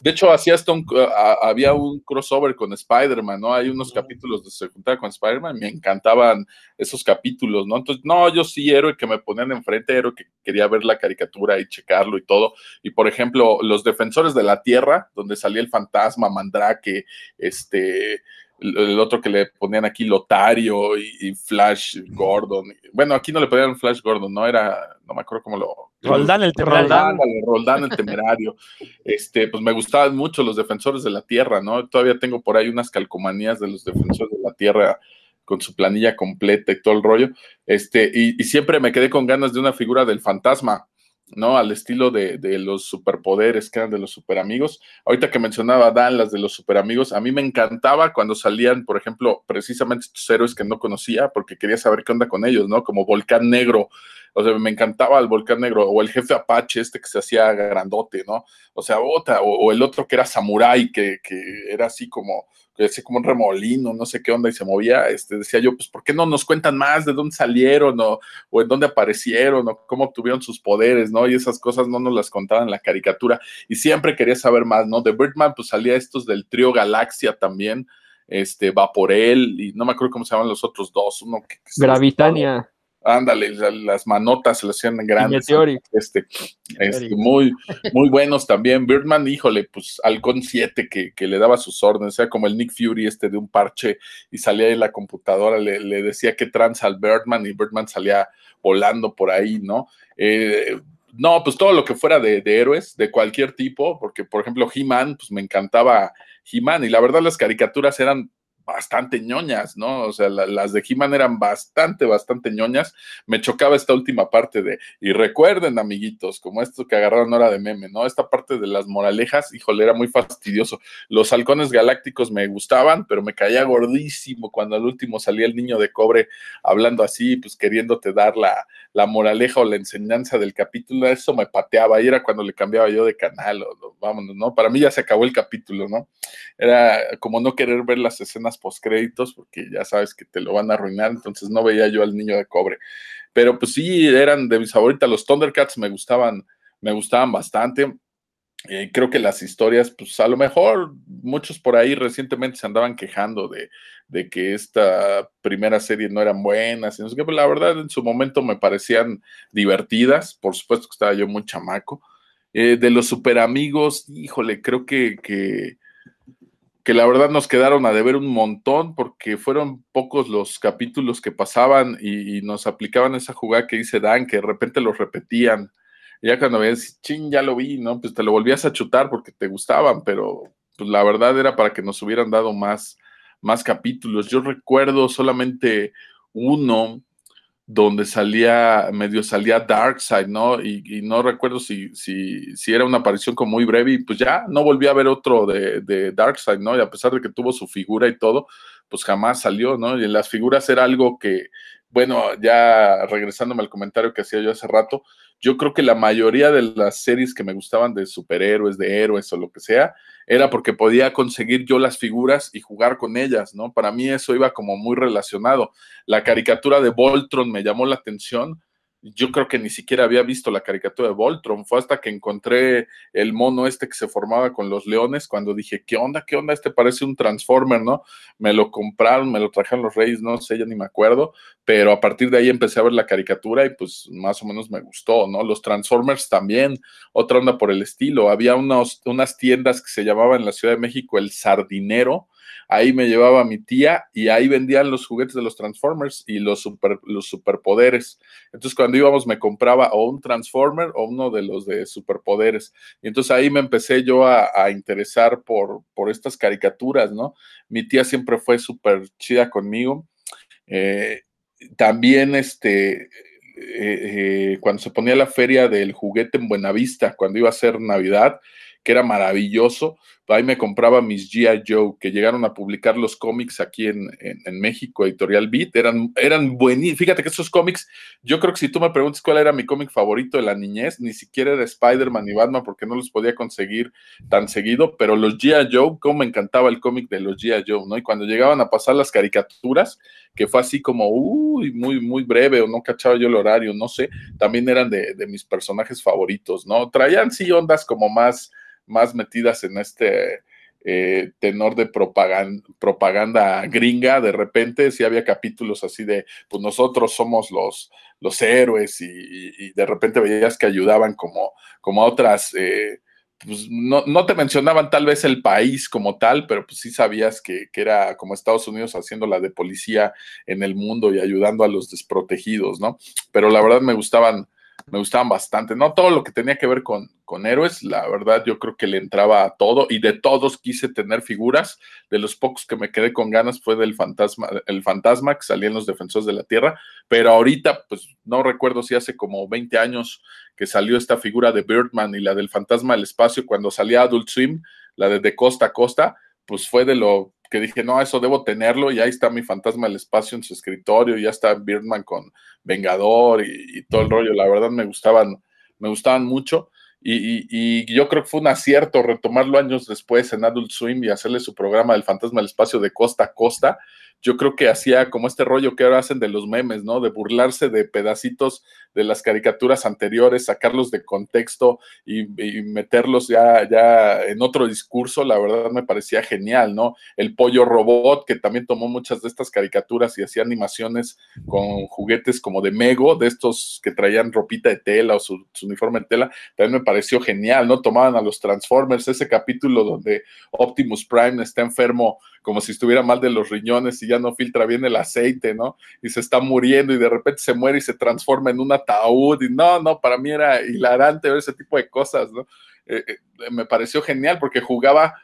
De hecho, hacía hasta un, a- había un crossover con Spider-Man, ¿no? Hay unos capítulos de se juntaba con Spider-Man, me encantaban esos capítulos, ¿no? Entonces, no, yo sí, héroe que me ponían enfrente, héroe que quería ver la caricatura y checarlo y todo. Y por ejemplo, los defensores de la Tierra, donde salía el fantasma, Mandrake, este, el, otro que le ponían aquí Lotario y, y Flash Gordon. Bueno, aquí no le ponían Flash Gordon, no era, no me acuerdo cómo lo. Roldán el temerario. Roldán, el temerario. Este, pues me gustaban mucho los defensores de la tierra, ¿no? Todavía tengo por ahí unas calcomanías de los defensores de la tierra con su planilla completa y todo el rollo. Este, y, y siempre me quedé con ganas de una figura del fantasma, ¿no? Al estilo de, de los superpoderes que eran de los superamigos. Ahorita que mencionaba Dan, las de los superamigos, a mí me encantaba cuando salían, por ejemplo, precisamente estos héroes que no conocía, porque quería saber qué onda con ellos, ¿no? Como Volcán Negro, o sea, me encantaba el Volcán Negro, o el jefe Apache, este que se hacía grandote, ¿no? O sea, otra, o, el otro que era Samurai, que, que era así como, que decía como un remolino, no sé qué onda, y se movía, este, decía yo, pues, ¿por qué no nos cuentan más de dónde salieron, o, o en dónde aparecieron, o cómo obtuvieron sus poderes, ¿no? Y esas cosas no nos las contaban en la caricatura, y siempre quería saber más, ¿no? De Birdman, pues salía estos del trío Galaxia también, este, Vaporel, y no me acuerdo cómo se llaman los otros dos, uno que... Gravitania Ándale, la- las manotas se le hacían grandes. Este, este, muy, muy buenos también. Birdman, híjole, pues Halcón 7 que, que le daba sus órdenes, o sea, como el Nick Fury este de un parche y salía en la computadora, le, le decía qué tranza al Birdman y Birdman salía volando por ahí, ¿no? Eh, no, pues todo lo que fuera de, de héroes, de cualquier tipo, porque por ejemplo He-Man, pues me encantaba He-Man y la verdad las caricaturas eran bastante ñoñas, ¿no? O sea, la- las de He-Man eran bastante, bastante ñoñas. Me chocaba esta última parte de, y recuerden, amiguitos, como esto que agarraron ahora de meme, ¿no? Esta parte de las moralejas, híjole, era muy fastidioso. Los halcones galácticos me gustaban, pero me caía gordísimo cuando al último salía el niño de cobre hablando así, pues queriéndote dar la, la moraleja o la enseñanza del capítulo, eso me pateaba, y era cuando le cambiaba yo de canal, o, o vámonos, ¿no? Para mí ya se acabó el capítulo, ¿no? Era como no querer ver las escenas postcréditos, porque ya sabes que te lo van a arruinar, entonces no veía yo al niño de cobre. Pero pues sí, eran de mis favoritas, los Thundercats me gustaban, me gustaban bastante. Eh, creo que las historias, pues a lo mejor muchos por ahí recientemente se andaban quejando de, de que esta primera serie no eran buenas, y no sé qué, pero la verdad en su momento me parecían divertidas, por supuesto que estaba yo muy chamaco. Eh, de los super amigos, híjole, creo que, que la verdad nos quedaron a deber un montón porque fueron pocos los capítulos que pasaban y, nos aplicaban esa jugada que dice Dan, que de repente los repetían. Y ya cuando ves, ching, ya lo vi, ¿no? Pues te lo volvías a chutar porque te gustaban, pero pues la verdad era para que nos hubieran dado más, más capítulos. Yo recuerdo solamente uno donde salía, medio salía Darkseid, ¿no? Y, no recuerdo si, si, si, era una aparición como muy breve, y pues ya no volví a ver otro de, de Darkseid, ¿no? Y a pesar de que tuvo su figura y todo, pues jamás salió, ¿no? Y en las figuras era algo que, bueno, ya regresándome al comentario que hacía yo hace rato, yo creo que la mayoría de las series que me gustaban de superhéroes, de héroes o lo que sea, era porque podía conseguir yo las figuras y jugar con ellas, ¿no? Para mí eso iba como muy relacionado. La caricatura de Voltron me llamó la atención yo creo que ni siquiera había visto la caricatura de Voltron. Fue hasta que encontré el mono este que se formaba con los leones cuando dije, ¿qué onda? ¿Qué onda? Este parece un Transformer, ¿no? Me lo compraron, me lo trajeron los Reyes, no sé, ya ni me acuerdo, pero a partir de ahí empecé a ver la caricatura y pues más o menos me gustó, ¿no? Los Transformers también, otra onda por el estilo. Había unos, unas tiendas que se llamaban en la Ciudad de México el Sardinero Ahí me llevaba mi tía y ahí vendían los juguetes de los Transformers y los, super, los superpoderes. Entonces cuando íbamos me compraba o un Transformer o uno de los de superpoderes. Y entonces ahí me empecé yo a, interesar por, por estas caricaturas, ¿no? Mi tía siempre fue súper chida conmigo. Eh, también este, eh, eh, cuando se ponía la feria del juguete en Buenavista, cuando iba a ser Navidad, que era maravilloso. Ahí me compraba mis G.I. Joe, que llegaron a publicar los cómics aquí en, México, Editorial Beat. Eran, eran buenísimos. Fíjate que esos cómics, yo creo que si tú me preguntas cuál era mi cómic favorito de la niñez, ni siquiera era Spider-Man y Batman, porque no los podía conseguir tan seguido, pero los G.I. Joe, cómo me encantaba el cómic de los G.I. Joe, ¿no? Y cuando llegaban a pasar las caricaturas, que fue así como, uy, muy, muy breve, o no cachaba yo el horario, no sé, también eran de, de mis personajes favoritos, ¿no? Traían sí ondas como más más metidas en este eh, tenor de propaganda, gringa, de repente sí había capítulos así de, pues nosotros somos los, los héroes y, de repente veías que ayudaban como, como otras, eh, pues no, no, te mencionaban tal vez el país como tal, pero pues sí sabías que, que, era como Estados Unidos haciendo la de policía en el mundo y ayudando a los desprotegidos, ¿no? Pero la verdad me gustaban me gustaban bastante, ¿no? Todo lo que tenía que ver con, con héroes, la verdad yo creo que le entraba a todo y de todos quise tener figuras, de los pocos que me quedé con ganas fue del fantasma, el fantasma que salía en los defensores de la tierra, pero ahorita pues no recuerdo si hace como 20 años que salió esta figura de Birdman y la del fantasma del espacio cuando salía Adult Swim, la de, de costa a costa, pues fue de lo que dije, no, eso debo tenerlo, y ahí está mi fantasma del espacio en su escritorio, ya está Birdman con Vengador y, todo el rollo, la verdad me gustaban, me gustaban mucho, y, y, yo creo que fue un acierto retomarlo años después en Adult Swim y hacerle su programa del fantasma del espacio de costa a costa, yo creo que hacía como este rollo que ahora hacen de los memes, ¿no? De burlarse de pedacitos de las caricaturas anteriores, sacarlos de contexto y, meterlos ya, ya en otro discurso, la verdad me parecía genial, ¿no? El pollo robot, que también tomó muchas de estas caricaturas y hacía animaciones con juguetes como de Mego, de estos que traían ropita de tela o su, uniforme de tela, también me pareció genial, ¿no? Tomaban a los Transformers, ese capítulo donde Optimus Prime está enfermo como si estuviera mal de los riñones ya no filtra bien el aceite, ¿no? Y se está muriendo y de repente se muere y se transforma en un ataúd. Y no, no, para mí era hilarante ver ese tipo de cosas, ¿no? Eh, eh, me pareció genial porque jugaba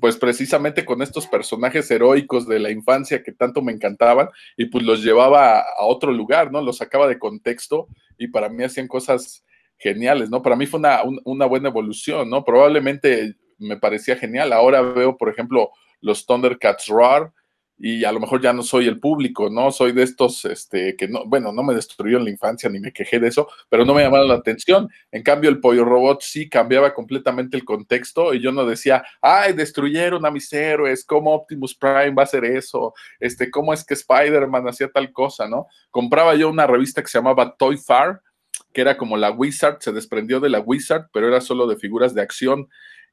pues precisamente con estos personajes heroicos de la infancia que tanto me encantaban y pues los llevaba a, otro lugar, ¿no? Los sacaba de contexto y para mí hacían cosas geniales, ¿no? Para mí fue una, una buena evolución, ¿no? Probablemente me parecía genial. Ahora veo, por ejemplo, los Thundercats Roar, y a lo mejor ya no soy el público, ¿no? Soy de estos, este, que no, bueno, no me destruyó en la infancia ni me quejé de eso, pero no me llamaron la atención. En cambio, el pollo robot sí cambiaba completamente el contexto y yo no decía, ay, destruyeron a mis héroes, ¿cómo Optimus Prime va a hacer eso? Este, ¿cómo es que Spider-Man hacía tal cosa, no? Compraba yo una revista que se llamaba Toy Far, que era como la Wizard, se desprendió de la Wizard, pero era solo de figuras de acción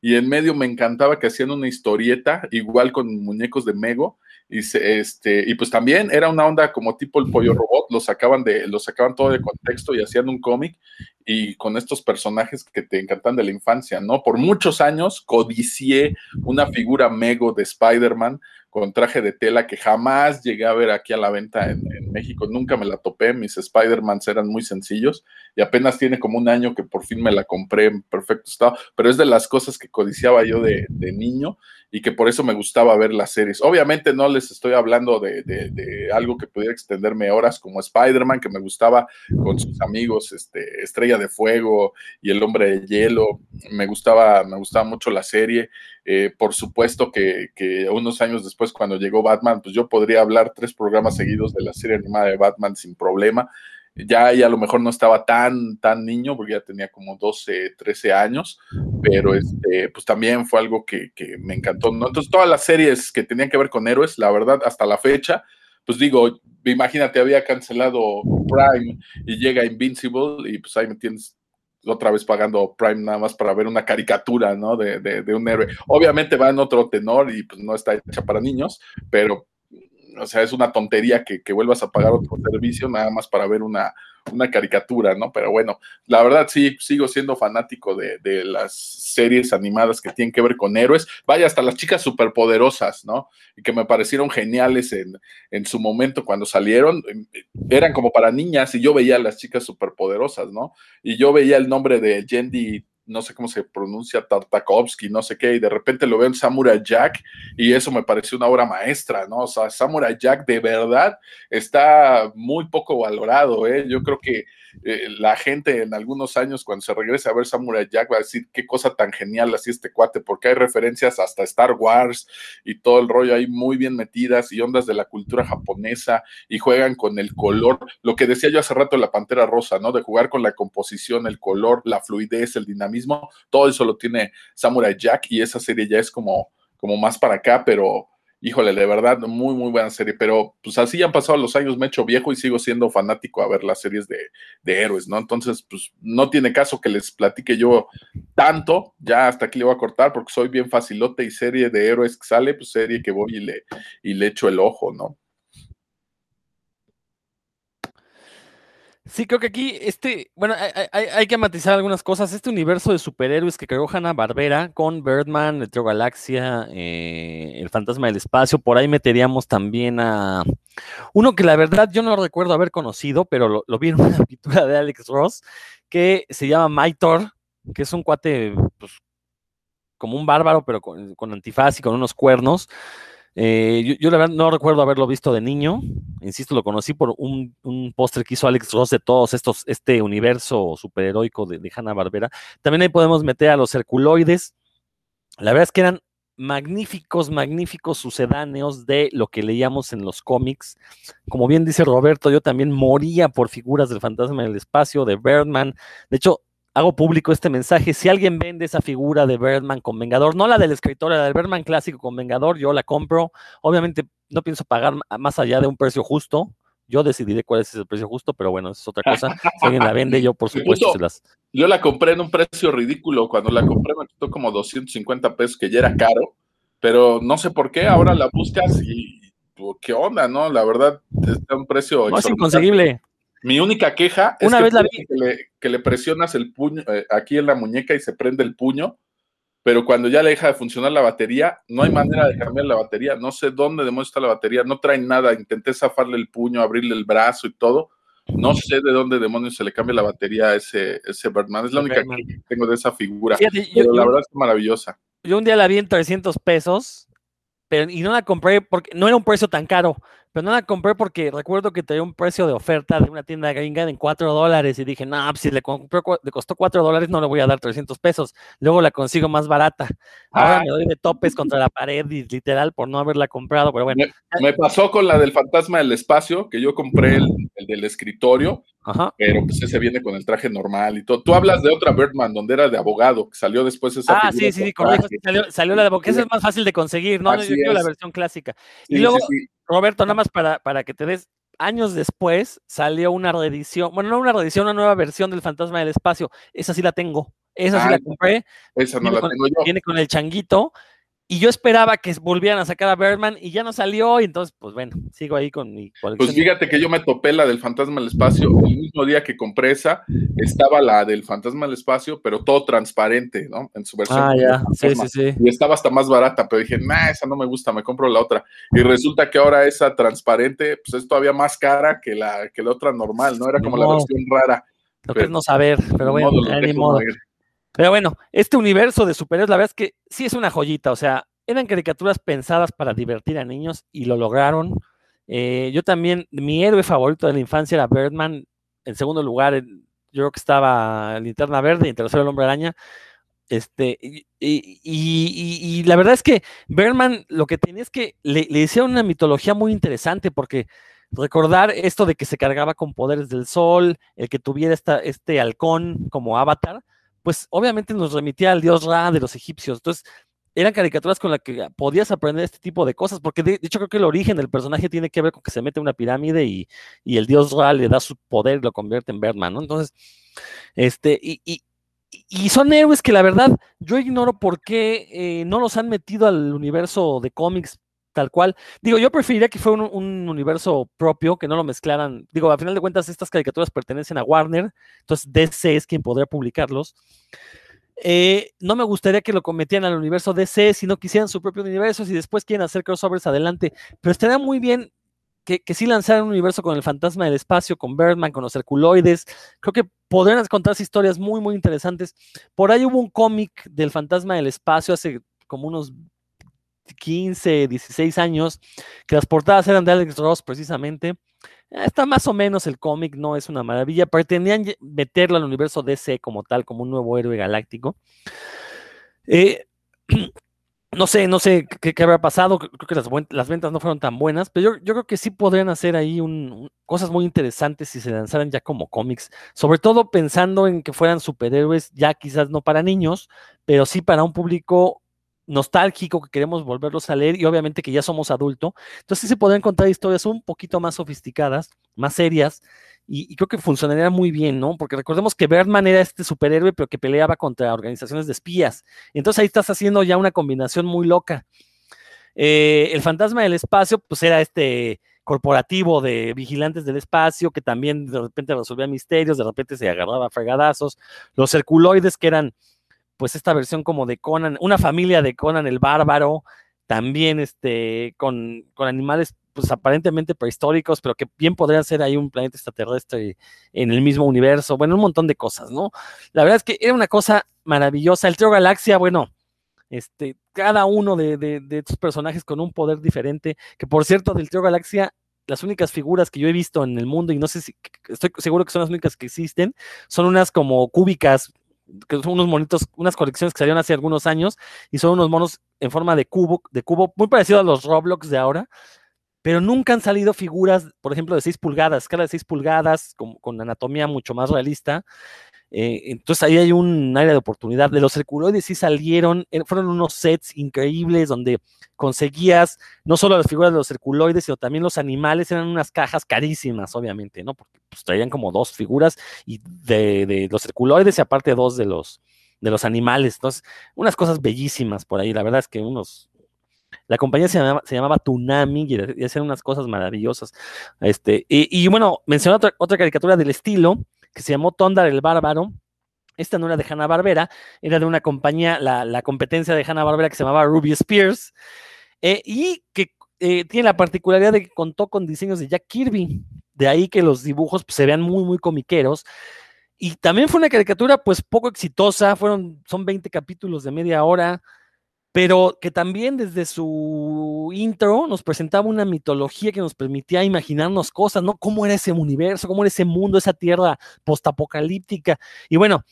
y en medio me encantaba que hacían una historieta, igual con muñecos de Mego, y, este, y pues también era una onda como tipo el pollo robot, lo sacaban, de, lo sacaban todo de contexto y hacían un cómic, y con estos personajes que te encantan de la infancia, ¿no? Por muchos años codicié una figura Mego de Spider-Man con traje de tela que jamás llegué a ver aquí a la venta en, México, nunca me la topé, mis Spider-Mans eran muy sencillos y apenas tiene como un año que por fin me la compré en perfecto estado, pero es de las cosas que codiciaba yo de, de niño y que por eso me gustaba ver las series. Obviamente no les estoy hablando de, de, algo que pudiera extenderme horas como Spider-Man, que me gustaba con sus amigos, este, Estrella de Fuego y El Hombre de Hielo. Me gustaba, me gustaba mucho la serie. Eh, por supuesto que, que, unos años después, cuando llegó Batman, pues yo podría hablar tres programas seguidos de la serie animada de Batman sin problema ya a lo mejor no estaba tan, tan niño, porque ya tenía como 12, 13 años, pero este, pues también fue algo que, que, me encantó, ¿no? Entonces, todas las series que tenían que ver con héroes, la verdad, hasta la fecha, pues digo, imagínate, había cancelado Prime y llega Invincible y pues ahí me tienes otra vez pagando Prime nada más para ver una caricatura, ¿no? De, de, de un héroe. Obviamente va en otro tenor y pues no está hecha para niños, pero o sea, es una tontería que, que, vuelvas a pagar otro servicio nada más para ver una, una caricatura, ¿no? Pero bueno, la verdad sí, sigo siendo fanático de, de, las series animadas que tienen que ver con héroes. Vaya, hasta las chicas superpoderosas, ¿no? Y que me parecieron geniales en, en su momento cuando salieron. Eran como para niñas y yo veía a las chicas superpoderosas, ¿no? Y yo veía el nombre de Yendi no sé cómo se pronuncia, Tartakovsky, no sé qué, y de repente lo veo en Samurai Jack y eso me pareció una obra maestra, ¿no? O sea, Samurai Jack de verdad está muy poco valorado, ¿eh? Yo creo que eh, la gente en algunos años cuando se regrese a ver Samurai Jack va a decir qué cosa tan genial así este cuate, porque hay referencias hasta Star Wars y todo el rollo ahí muy bien metidas y ondas de la cultura japonesa y juegan con el color, lo que decía yo hace rato de la Pantera Rosa, ¿no? De jugar con la composición, el color, la fluidez, el dinamismo, todo eso lo tiene Samurai Jack y esa serie ya es como, como más para acá, pero híjole, de verdad, muy, muy buena serie, pero pues así han pasado los años, me he hecho viejo y sigo siendo fanático a ver las series de, de, héroes, ¿no? Entonces, pues no tiene caso que les platique yo tanto, ya hasta aquí le voy a cortar porque soy bien facilote y serie de héroes que sale, pues serie que voy y le, y le echo el ojo, ¿no? Sí, creo que aquí, este, bueno, hay, hay, que matizar algunas cosas. Este universo de superhéroes que creó Hanna Barbera con Birdman, Metro Galaxia, eh, El Fantasma del Espacio, por ahí meteríamos también a uno que la verdad yo no recuerdo haber conocido, pero lo, vi en una pintura de Alex Ross, que se llama Maitor, que es un cuate, pues, como un bárbaro, pero con antifaz y con unos cuernos. Eh, yo, la verdad no recuerdo haberlo visto de niño, insisto, lo conocí por un, un póster que hizo Alex Ross de todos estos, este universo superheroico de, de Hanna Barbera. También ahí podemos meter a los Herculoides. La verdad es que eran magníficos, magníficos sucedáneos de lo que leíamos en los cómics. Como bien dice Roberto, yo también moría por figuras del fantasma del espacio, de Birdman. De hecho, hago público este mensaje. Si alguien vende esa figura de Birdman con Vengador, no la del escritor, la del Birdman clásico con Vengador, yo la compro. Obviamente no pienso pagar más allá de un precio justo. Yo decidiré cuál es el precio justo, pero bueno, es otra cosa. Si alguien la vende, yo por supuesto se las. Yo la compré en un precio ridículo. Cuando la compré me costó como 250 pesos, que ya era caro, pero no sé por qué. Ahora la buscas y qué onda, ¿no? La verdad, está un precio. No, es inconseguible. Mi única queja es Una que, vez la vi. que, le, que, le, presionas el puño eh, aquí en la muñeca y se prende el puño, pero cuando ya le deja de funcionar la batería, no hay manera de cambiar la batería. No sé dónde demonios está la batería, no trae nada. Intenté zafarle el puño, abrirle el brazo y todo. No sé de dónde demonios se le cambia la batería a ese, ese Birdman. Es la única que tengo de esa figura. Fíjate, pero yo, la verdad es maravillosa. Yo un día la vi en 300 pesos, pero, y no la compré porque no era un precio tan caro pero no la compré porque recuerdo que tenía un precio de oferta de una tienda gringa en 4 dólares y dije, no, si le, compré, le costó 4 dólares no le voy a dar 300 pesos, luego la consigo más barata. Ahora ah. me doy de topes contra la pared y literal por no haberla comprado, pero bueno. Me, me pasó con la del fantasma del espacio, que yo compré el, el del escritorio, Ajá. pero pues ese viene con el traje normal y todo. Tú hablas de otra Birdman donde era de abogado, que salió después esa Ah, sí, sí, sí, correcto, salió, salió, la de abogado, esa es más fácil de conseguir, ¿no? Así yo la versión clásica. Y luego, sí, sí. Roberto, nada más para, para que te des, años después salió una reedición, bueno, no una reedición, una nueva versión del Fantasma del Espacio. Esa sí la tengo, esa sí la compré. Esa no la con, tengo yo. Viene con el changuito. Y yo esperaba que volvieran a sacar a Birdman y ya no salió, y entonces, pues bueno, sigo ahí con mi colección. Pues fíjate que yo me topé la del Fantasma del Espacio, el mismo día que compré esa, estaba la del Fantasma del Espacio, pero todo transparente, ¿no? En su versión. Ah, ya, sí, sí, sí. Y estaba hasta más barata, pero dije, nah, esa no me gusta, me compro la otra. Y resulta que ahora esa transparente, pues es todavía más cara que la, que la otra normal, ¿no? Era como no. la versión rara Lo que es no saber, pero bueno, Modo, ni modo. Pero bueno, este universo de superhéroes, la verdad es que sí es una joyita. O sea, eran caricaturas pensadas para divertir a niños y lo lograron. Eh, yo también, mi héroe favorito de la infancia era Birdman. En segundo lugar, yo creo que estaba Linterna Verde y en tercero el Hombre Araña. Este, y, y- la verdad es que Birdman lo que tenía es que le, le hicieron una mitología muy interesante porque recordar esto de que se cargaba con poderes del sol, el que tuviera esta, este halcón como avatar, pues obviamente nos remitía al dios Ra de los egipcios. Entonces, eran caricaturas con las que podías aprender este tipo de cosas, porque de, hecho creo que el origen del personaje tiene que ver con que se mete en una pirámide y, y el dios Ra le da su poder y lo convierte en Birdman, ¿no? Entonces, este, y, y- y son héroes que la verdad yo ignoro por qué eh, no los han metido al universo de cómics tal cual. Digo, yo preferiría que fuera un, un universo propio, que no lo mezclaran. Digo, a final de cuentas, estas caricaturas pertenecen a Warner, entonces DC es quien podría publicarlos. Eh, no me gustaría que lo cometieran al universo DC si no quisieran su propio universo, si después quieren hacer crossovers adelante, pero estaría muy bien que, que sí lanzaran un universo con el fantasma del espacio, con Birdman, con los Herculoides. Creo que podrían contarse historias muy, muy interesantes. Por ahí hubo un cómic del fantasma del espacio hace como unos 15, 16 años, que las portadas eran de Alex Ross precisamente. Eh, Está más o menos el cómic, no es una maravilla. Pretendían meterlo al universo DC como tal, como un nuevo héroe galáctico. Eh, no sé, no sé qué, habrá pasado. Creo que las, ventas no fueron tan buenas, pero yo, creo que sí podrían hacer ahí un- cosas muy interesantes si se lanzaran ya como cómics. Sobre todo pensando en que fueran superhéroes, ya quizás no para niños, pero sí para un público nostálgico que queremos volverlos a leer y obviamente que ya somos adultos. Entonces sí se podrían contar historias un poquito más sofisticadas, más serias, y, creo que funcionaría muy bien, ¿no? Porque recordemos que Birdman era este superhéroe, pero que peleaba contra organizaciones de espías. Entonces ahí estás haciendo ya una combinación muy loca. Eh, el fantasma del espacio, pues era este corporativo de vigilantes del espacio que también de repente resolvía misterios, de repente se agarraba a fregadazos. Los herculoides, que eran pues esta versión como de Conan, una familia de Conan el bárbaro, también este, con, con animales pues aparentemente prehistóricos, pero que bien podrían ser ahí un planeta extraterrestre en el mismo universo, bueno, un montón de cosas, ¿no? La verdad es que era una cosa maravillosa. El Trio Galaxia, bueno, este, cada uno de, de, de estos personajes con un poder diferente, que por cierto, del Trio Galaxia, las únicas figuras que yo he visto en el mundo, y no sé si, estoy seguro que son las únicas que existen, son unas como cúbicas, que son unos monitos, unas colecciones que salieron hace algunos años, y son unos monos en forma de cubo, de cubo, muy parecido a los Roblox de ahora, pero nunca han salido figuras, por ejemplo, de 6 pulgadas, escala de 6 pulgadas, con, con anatomía mucho más realista. Eh, entonces ahí hay un área de oportunidad. De los circuloides sí salieron, eh, fueron unos sets increíbles donde conseguías no solo las figuras de los circuloides, sino también los animales, eran unas cajas carísimas, obviamente, ¿no? Porque pues, traían como dos figuras y de, los circuloides y aparte dos de los, de los animales. Entonces, unas cosas bellísimas por ahí. La verdad es que unos, la compañía se llamaba, se llamaba Tunami y, y hacían unas cosas maravillosas. Este, y, y bueno, mencioné otra, otra, caricatura del estilo que se llamó Tondar el Bárbaro. Esta no era de Hanna Barbera, era de una compañía, la, la competencia de Hanna Barbera que se llamaba Ruby Spears, eh, y que eh, tiene la particularidad de que contó con diseños de Jack Kirby. De ahí que los dibujos pues, se vean muy, muy comiqueros. Y también fue una caricatura pues poco exitosa, fueron, son 20 capítulos de media hora, pero que también desde su intro nos presentaba una mitología que nos permitía imaginarnos cosas, ¿no? ¿Cómo era ese universo? ¿Cómo era ese mundo, esa tierra postapocalíptica? Y bueno,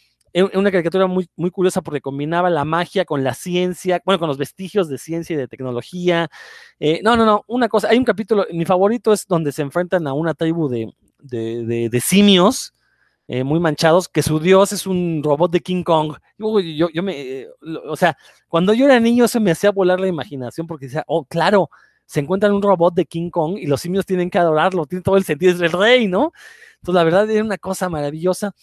una caricatura muy, muy curiosa porque combinaba la magia con la ciencia, bueno, con los vestigios de ciencia y de tecnología. Eh, no, no, no, una cosa, hay un capítulo, mi favorito es donde se enfrentan a una tribu de, de, de simios, eh, muy manchados, que su dios es un robot de King Kong. Yo, yo, me, eh, o sea, cuando yo era niño se me hacía volar la imaginación porque decía, oh, claro, se encuentran un robot de King Kong y los simios tienen que adorarlo, tiene todo el sentido, es el rey, ¿no? Entonces, la verdad era una cosa maravillosa.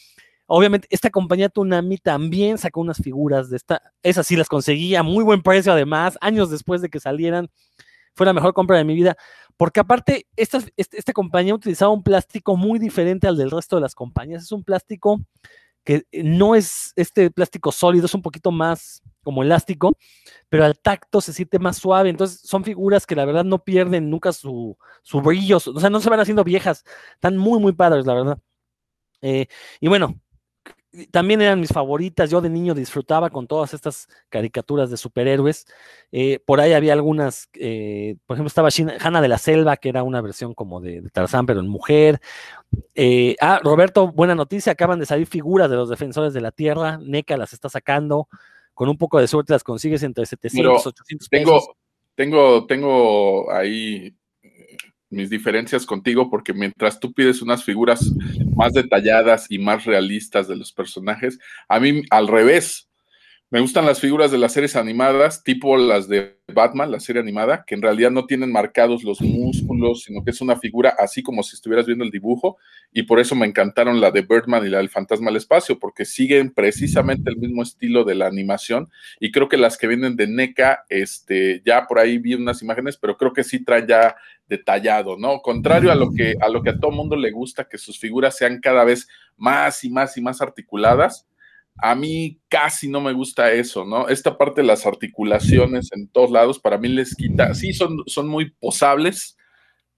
Obviamente, esta compañía Tunami también sacó unas figuras de esta, esas sí las conseguí a muy buen precio además, años después de que salieran, fue la mejor compra de mi vida, porque aparte, esta, esta compañía utilizaba un plástico muy diferente al del resto de las compañías. Es un plástico que no es este plástico sólido, es un poquito más como elástico, pero al tacto se siente más suave. Entonces, son figuras que la verdad no pierden nunca su, su brillo, o sea, no se van haciendo viejas. Están muy, muy padres, la verdad. Eh, y bueno, también eran mis favoritas. Yo de niño disfrutaba con todas estas caricaturas de superhéroes. Eh, por ahí había algunas, eh, por ejemplo, estaba Hanna de la Selva, que era una versión como de, de Tarzán, pero en mujer. Eh, ah, Roberto, buena noticia, acaban de salir figuras de los defensores de la Tierra. NECA las está sacando. Con un poco de suerte las consigues entre 700 y 800 pesos. Tengo, tengo, tengo ahí mis diferencias contigo porque mientras tú pides unas figuras más detalladas y más realistas de los personajes, a mí al revés, me gustan las figuras de las series animadas, tipo las de Batman, la serie animada, que en realidad no tienen marcados los músculos, sino que es una figura así como si estuvieras viendo el dibujo, y por eso me encantaron la de Birdman y la del Fantasma al Espacio, porque siguen precisamente el mismo estilo de la animación, y creo que las que vienen de NECA, este, ya por ahí vi unas imágenes, pero creo que sí trae ya detallado, ¿no? Contrario a lo que a lo que a todo mundo le gusta, que sus figuras sean cada vez más y más y más articuladas a mí casi no me gusta eso, ¿no? Esta parte de las articulaciones en todos lados, para mí les quita, sí, son, son muy posables,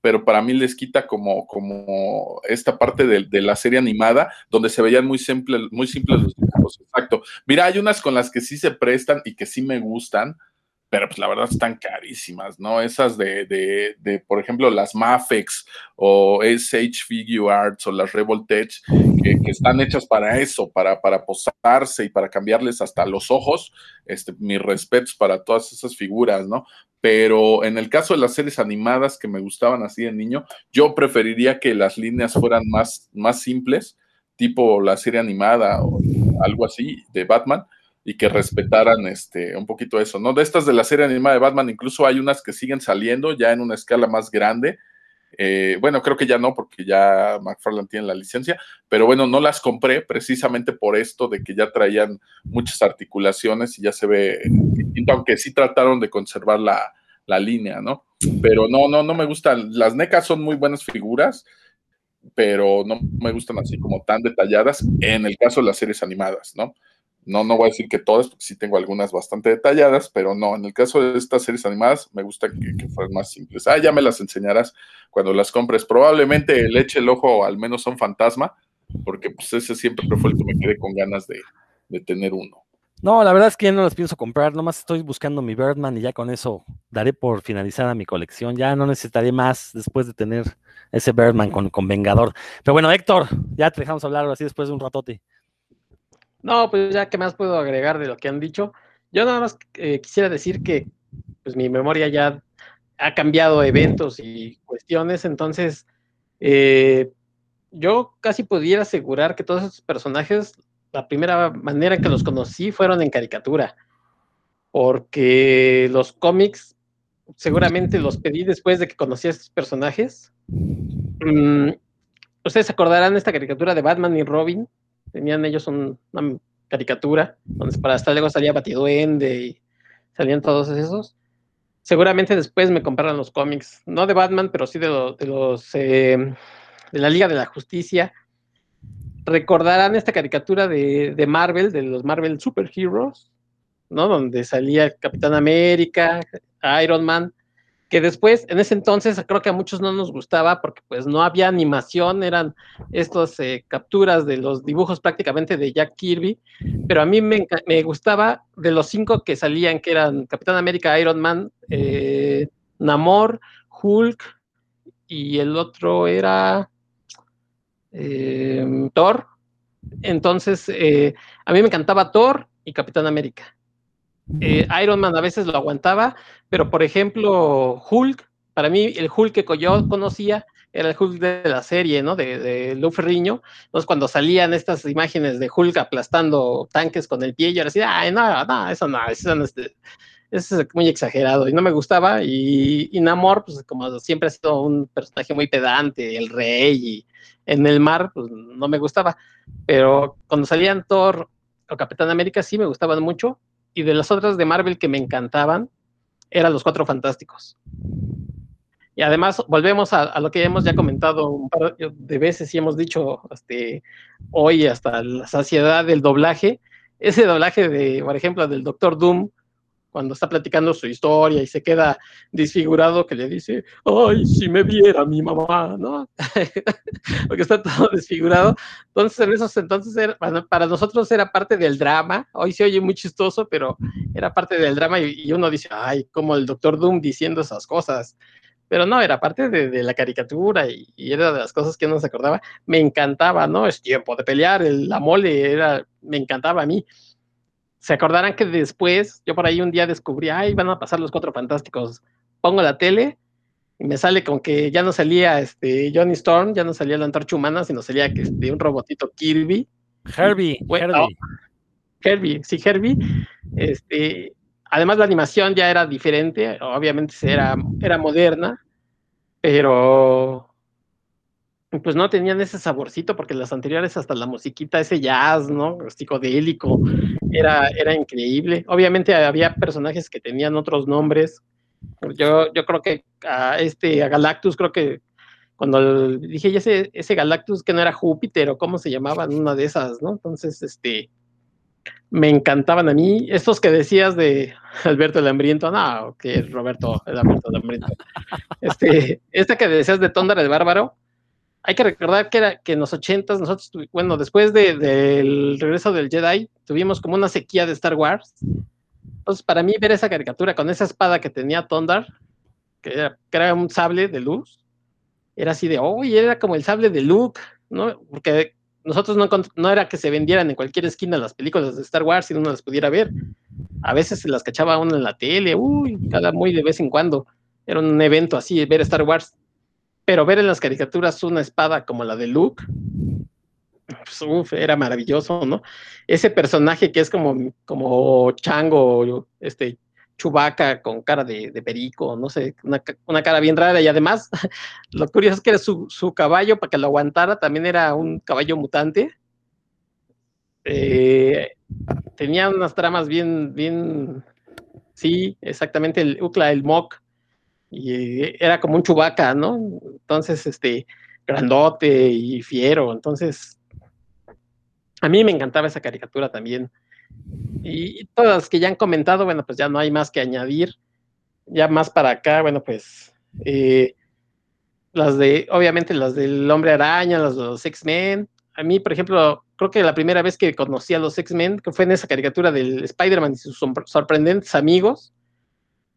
pero para mí les quita como, como esta parte de, la serie animada, donde se veían muy, simples muy simples los dibujos. Exacto. Mira, hay unas con las que sí se prestan y que sí me gustan, pero pues la verdad están carísimas, ¿no? Esas de, de, de por ejemplo, las Mafex o SH Figure Arts o las Revoltech, que, que, están hechas para eso, para, para posarse y para cambiarles hasta los ojos. Este, mis respetos para todas esas figuras, ¿no? Pero en el caso de las series animadas que me gustaban así de niño, yo preferiría que las líneas fueran más, más simples, tipo la serie animada o algo así de Batman y que respetaran este, un poquito eso, ¿no? De estas de la serie animada de Batman, incluso hay unas que siguen saliendo ya en una escala más grande. Eh, bueno, creo que ya no, porque ya McFarlane tiene la licencia, pero bueno, no las compré precisamente por esto de que ya traían muchas articulaciones y ya se ve distinto, aunque sí trataron de conservar la, la línea, ¿no? Pero no, no, no me gustan. Las NECAs son muy buenas figuras, pero no me gustan así como tan detalladas en el caso de las series animadas, ¿no? No, no voy a decir que todas, porque sí tengo algunas bastante detalladas, pero no, en el caso de estas series animadas me gusta que, fueran más simples. Ah, ya me las enseñarás cuando las compres. Probablemente le eche el ojo al menos un fantasma, porque pues ese siempre fue el que me quedé con ganas de, de tener uno. No, la verdad es que ya no las pienso comprar, nomás estoy buscando mi Birdman y ya con eso daré por finalizada mi colección. Ya no necesitaré más después de tener ese Birdman con, con Vengador. Pero bueno, Héctor, ya te dejamos hablar así después de un ratote. No, pues ya, ¿qué más puedo agregar de lo que han dicho? Yo nada más eh, quisiera decir que pues mi memoria ya ha cambiado eventos y cuestiones, entonces eh, yo casi pudiera asegurar que todos esos personajes, la primera manera en que los conocí fueron en caricatura, porque los cómics seguramente los pedí después de que conocí a estos personajes. Mm, ustedes acordarán esta caricatura de Batman y Robin, Tenían ellos una caricatura donde para hasta luego salía Batiduende y salían todos esos. Seguramente después me compraron los cómics, no de Batman, pero sí de, los eh, de la Liga de la Justicia. Recordarán esta caricatura de, de Marvel, de los Marvel Superheroes, ¿no? Donde salía Capitán América, Iron Man, que después, en ese entonces, creo que a muchos no nos gustaba porque pues no había animación, eran estas eh, capturas de los dibujos prácticamente de Jack Kirby, pero a mí me, gustaba de los cinco que salían, que eran Capitán América, Iron Man, eh, Namor, Hulk y el otro era eh, Thor. Entonces, a mí me encantaba Thor y Capitán América. Eh, Iron Man a veces lo aguantaba, pero por ejemplo, Hulk, para mí el Hulk que yo conocía era el Hulk de la serie, ¿no? De, de Lou Ferriño. Entonces, cuando salían estas imágenes de Hulk aplastando tanques con el pie, yo decía, ay, no, no, eso no, eso, no, eso es muy exagerado y no me gustaba. Y, y, Namor, pues como siempre ha sido un personaje muy pedante, el rey, y en el mar, pues no me gustaba. Pero cuando salían Thor o Capitán América, sí me gustaban mucho y de las otras de Marvel que me encantaban eran los Cuatro Fantásticos. Y además volvemos a, lo que hemos ya comentado un par de veces y hemos dicho este, hoy hasta la saciedad del doblaje. Ese doblaje de, por ejemplo, del Doctor Doom cuando está platicando su historia y se queda desfigurado, que le dice, ay, si me viera mi mamá, ¿no? Porque está todo desfigurado. Entonces, en esos entonces, era, para nosotros era parte del drama. Hoy se oye muy chistoso, pero era parte del drama y, uno dice, ay, como el doctor Doom diciendo esas cosas. Pero no, era parte de, la caricatura y, era de las cosas que uno se acordaba. Me encantaba, ¿no? Es tiempo de pelear, el, la mole era, me encantaba a mí se acordarán que después, yo por ahí un día descubrí, ay, van a pasar los cuatro fantásticos. Pongo la tele y me sale con que ya no salía este Johnny Storm, ya no salía la antorcha humana, sino salía este, un robotito Kirby. Herbie, Herbie. Herbie, sí, Herbie. Este, además la animación ya era diferente, obviamente era, era moderna, pero pues no tenían ese saborcito, porque las anteriores hasta la musiquita, ese jazz, ¿no? Psicodélico, era, era increíble. Obviamente había personajes que tenían otros nombres. Yo, yo creo que a este, Galactus, creo que cuando dije, ese, ese Galactus que no era Júpiter o cómo se llamaban, una de esas, ¿no? Entonces, este, me encantaban a mí. Estos que decías de Alberto el Hambriento, no, que Roberto el Alberto Hambriento. Este, este que decías de el Bárbaro, hay que recordar que, era, que en los ochentas nosotros, bueno, después del regreso del Jedi, tuvimos como una sequía de Star Wars. Entonces, para mí ver esa caricatura con esa espada que tenía Tondar, que era, un sable de luz, era así de, oh, era como el sable de Luke, ¿no? Porque nosotros no, no era que se vendieran en cualquier esquina las películas de Star Wars y uno las pudiera ver. A veces se las cachaba uno en la tele, uy, cada muy de vez en cuando. Era un evento así, ver Star Wars pero ver en las caricaturas una espada como la de Luke, pues, era maravilloso, ¿no? Ese personaje que es como, como chango, este, chubaca con cara de, perico, no sé, una, cara bien rara y además lo curioso es que era su, caballo para que lo aguantara también era un caballo mutante. Eh, tenía unas tramas bien, bien, sí, exactamente, el Ukla, el Mok, y era como un chubaca, ¿no? Entonces, este, grandote y fiero, entonces, a mí me encantaba esa caricatura también. Y todas las que ya han comentado, bueno, pues ya no hay más que añadir. Ya más para acá, bueno, pues eh, las de, obviamente las del Hombre Araña, las de los X-Men. A mí, por ejemplo, creo que la primera vez que conocí a los X-Men, fue en esa caricatura del Spider-Man y sus sorprendentes amigos,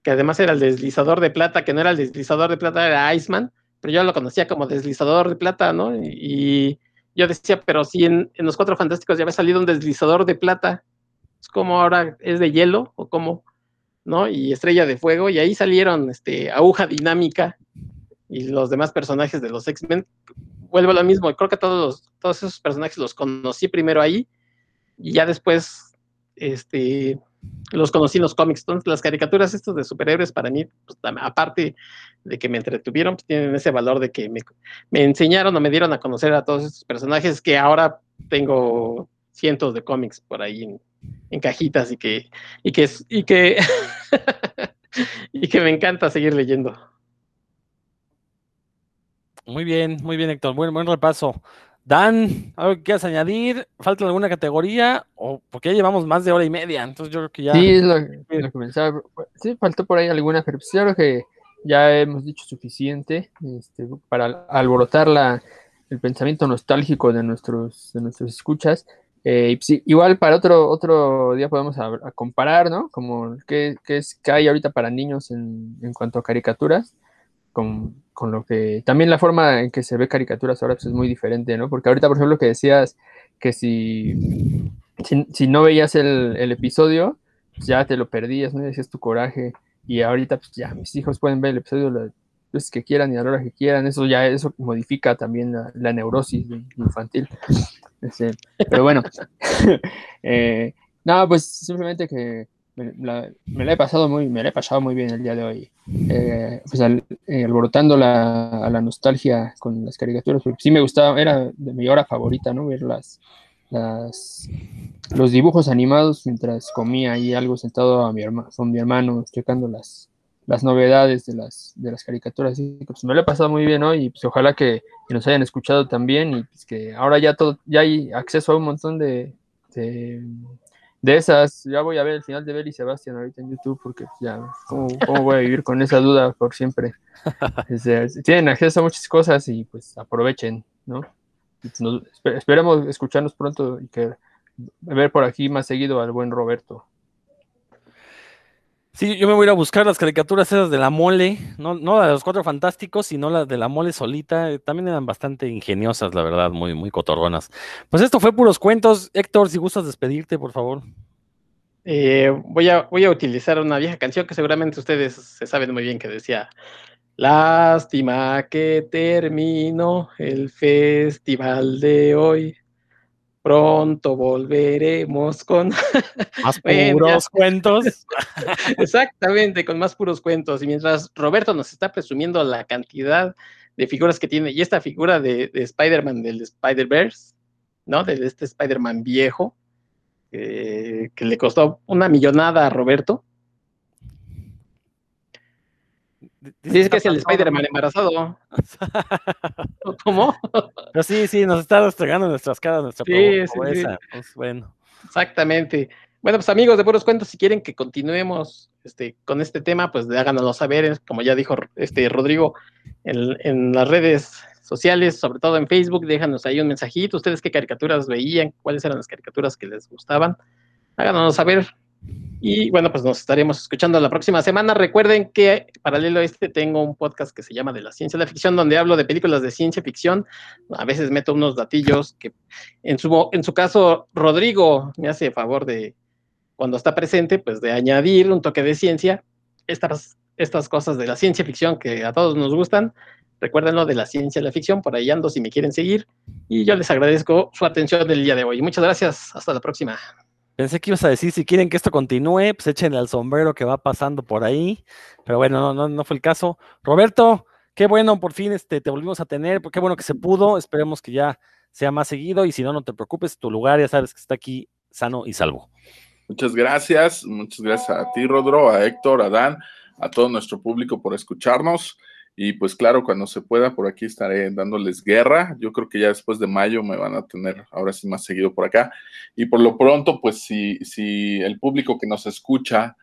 que además era el deslizador de plata, que no era el deslizador de plata, era Iceman, pero yo lo conocía como deslizador de plata, ¿no? Y, yo decía, pero si en, los Cuatro Fantásticos ya había salido un deslizador de plata, es como ahora es de hielo o como, ¿no? Y Estrella de Fuego, y ahí salieron este, Aguja Dinámica y los demás personajes de los X-Men. Vuelvo a lo mismo, creo que todos, todos esos personajes los conocí primero ahí y ya después, este, los conocí en los cómics. Entonces, las caricaturas estos de superhéroes para mí, pues, aparte de que me entretuvieron, pues, tienen ese valor de que me, enseñaron o me dieron a conocer a todos estos personajes que ahora tengo cientos de cómics por ahí en, cajitas y que, y que, y que, y que me encanta seguir leyendo. Muy bien, muy bien, Héctor. Buen, buen repaso. Dan, ¿algo que quieras añadir? ¿Falta alguna categoría? O porque ya llevamos más de hora y media, entonces yo creo que ya. Sí, es lo, que pensaba. Sí, faltó por ahí alguna, pero creo que ya hemos dicho suficiente este, para alborotar la, el pensamiento nostálgico de nuestros, de nuestros escuchas. Eh, pues igual para otro, otro día podemos a, comparar, ¿no? Como qué, qué, es, qué hay ahorita para niños en, en cuanto a caricaturas con, con, lo que también la forma en que se ve caricaturas ahora pues, es muy diferente, ¿no? Porque ahorita, por ejemplo, que decías que si, si, no veías el, episodio, pues ya te lo perdías, ¿no? Decías tu coraje. Y ahorita, pues ya mis hijos pueden ver el episodio las que quieran y a la hora que quieran. Eso ya eso modifica también la, neurosis infantil. Este, pero bueno, eh, nada, pues simplemente que me la, he pasado muy, me la he pasado muy bien el día de hoy. Eh, pues eh, alborotando la, a la nostalgia con las caricaturas, sí me gustaba, era mi hora favorita, ¿no? Ver las, las los dibujos animados mientras comía ahí algo sentado a mi con mi hermano, checando las, las novedades de las, de las caricaturas. Que pues me lo he pasado muy bien hoy y pues ojalá que, nos hayan escuchado también y pues que ahora ya todo, ya hay acceso a un montón de esas, ya voy a ver el final de Bell y Sebastián ahorita en YouTube, porque ya, ¿cómo, cómo voy a vivir con esa duda por siempre? Tienen acceso a muchas cosas y pues aprovechen, ¿no? Nos- esperemos escucharnos pronto y que ver por aquí más seguido al buen Roberto. Sí, yo me voy a ir a buscar las caricaturas esas de la mole, no, no de los cuatro fantásticos, sino las de la mole solita. eh, También eran bastante ingeniosas, la verdad, muy, muy cotorronas. Pues esto fue puros cuentos. Héctor, si gustas despedirte, por favor. Eh, voy, a, voy a utilizar una vieja canción que seguramente ustedes se saben muy bien que decía, lástima que terminó el festival de hoy. Pronto volveremos con... Más puros cuentos. Exactamente, con más puros cuentos. Y mientras Roberto nos está presumiendo la cantidad de figuras que tiene, y esta figura de, de Spider-Man del Spider-Verse, ¿no? De este Spider-Man viejo, eh, que le costó una millonada a Roberto. Dice que es el Spider-Man embarazado. ¿Cómo? Pero sí, sí, nos está restregando en nuestras caras nuestra Sí, pobreza. sí, sí. Pues, bueno. Exactamente. Bueno, pues amigos de Puros Cuentos, si quieren que continuemos este, con este tema, pues háganoslo saber, como ya dijo este Rodrigo, en, en las redes sociales, sobre todo en Facebook, déjanos ahí un mensajito, ustedes qué caricaturas veían, cuáles eran las caricaturas que les gustaban, háganoslo saber. Y bueno, pues nos estaremos escuchando la próxima semana. Recuerden que paralelo a este tengo un podcast que se llama De la Ciencia de la Ficción, donde hablo de películas de ciencia ficción. A veces meto unos datillos que en su, en su caso, Rodrigo me hace favor de, cuando está presente, pues de añadir un toque de ciencia, estas, estas cosas de la ciencia ficción que a todos nos gustan. Recuérdenlo de la ciencia de la ficción, por ahí ando si me quieren seguir. Y yo les agradezco su atención del día de hoy. Muchas gracias, hasta la próxima. Pensé que ibas a decir, si quieren que esto continúe, pues échenle al sombrero que va pasando por ahí. Pero bueno, no, no, no fue el caso. Roberto, qué bueno, por fin este, te volvimos a tener, qué bueno que se pudo. Esperemos que ya sea más seguido y si no, no te preocupes, tu lugar ya sabes que está aquí sano y salvo. Muchas gracias, muchas gracias a ti, Rodro, a Héctor, a Dan, a todo nuestro público por escucharnos. Y pues claro, cuando se pueda, por aquí estaré dándoles guerra. Yo creo que ya después de mayo me van a tener ahora sí más seguido por acá. Y por lo pronto, pues si, si el público que nos escucha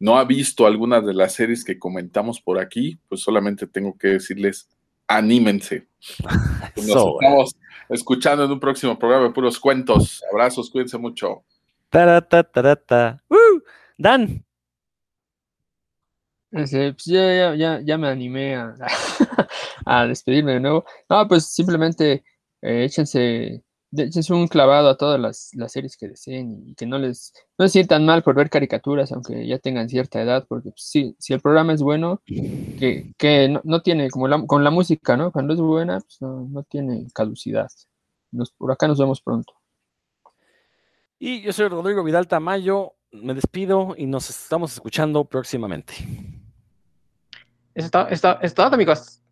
no ha visto algunas de las series que comentamos por aquí, pues solamente tengo que decirles, anímense. Nos estamos escuchando en un próximo programa de puros cuentos. Abrazos, cuídense mucho. Tarata, tarata. ¡Uh! Dan, Este, pues ya, ya, ya, me animé a, a despedirme de nuevo. No, pues simplemente eh, échense, échense un clavado a todas las, las series que deseen y que no les no se sientan mal por ver caricaturas, aunque ya tengan cierta edad, porque pues, si el programa es bueno, que, que no, tiene, como la- con la música, ¿no? Cuando es buena, pues no, no tiene caducidad. Por acá nos vemos pronto. y yo soy Rodrigo Vidal Tamayo. Me despido y nos estamos escuchando próximamente. Está, está, es todo, amigos.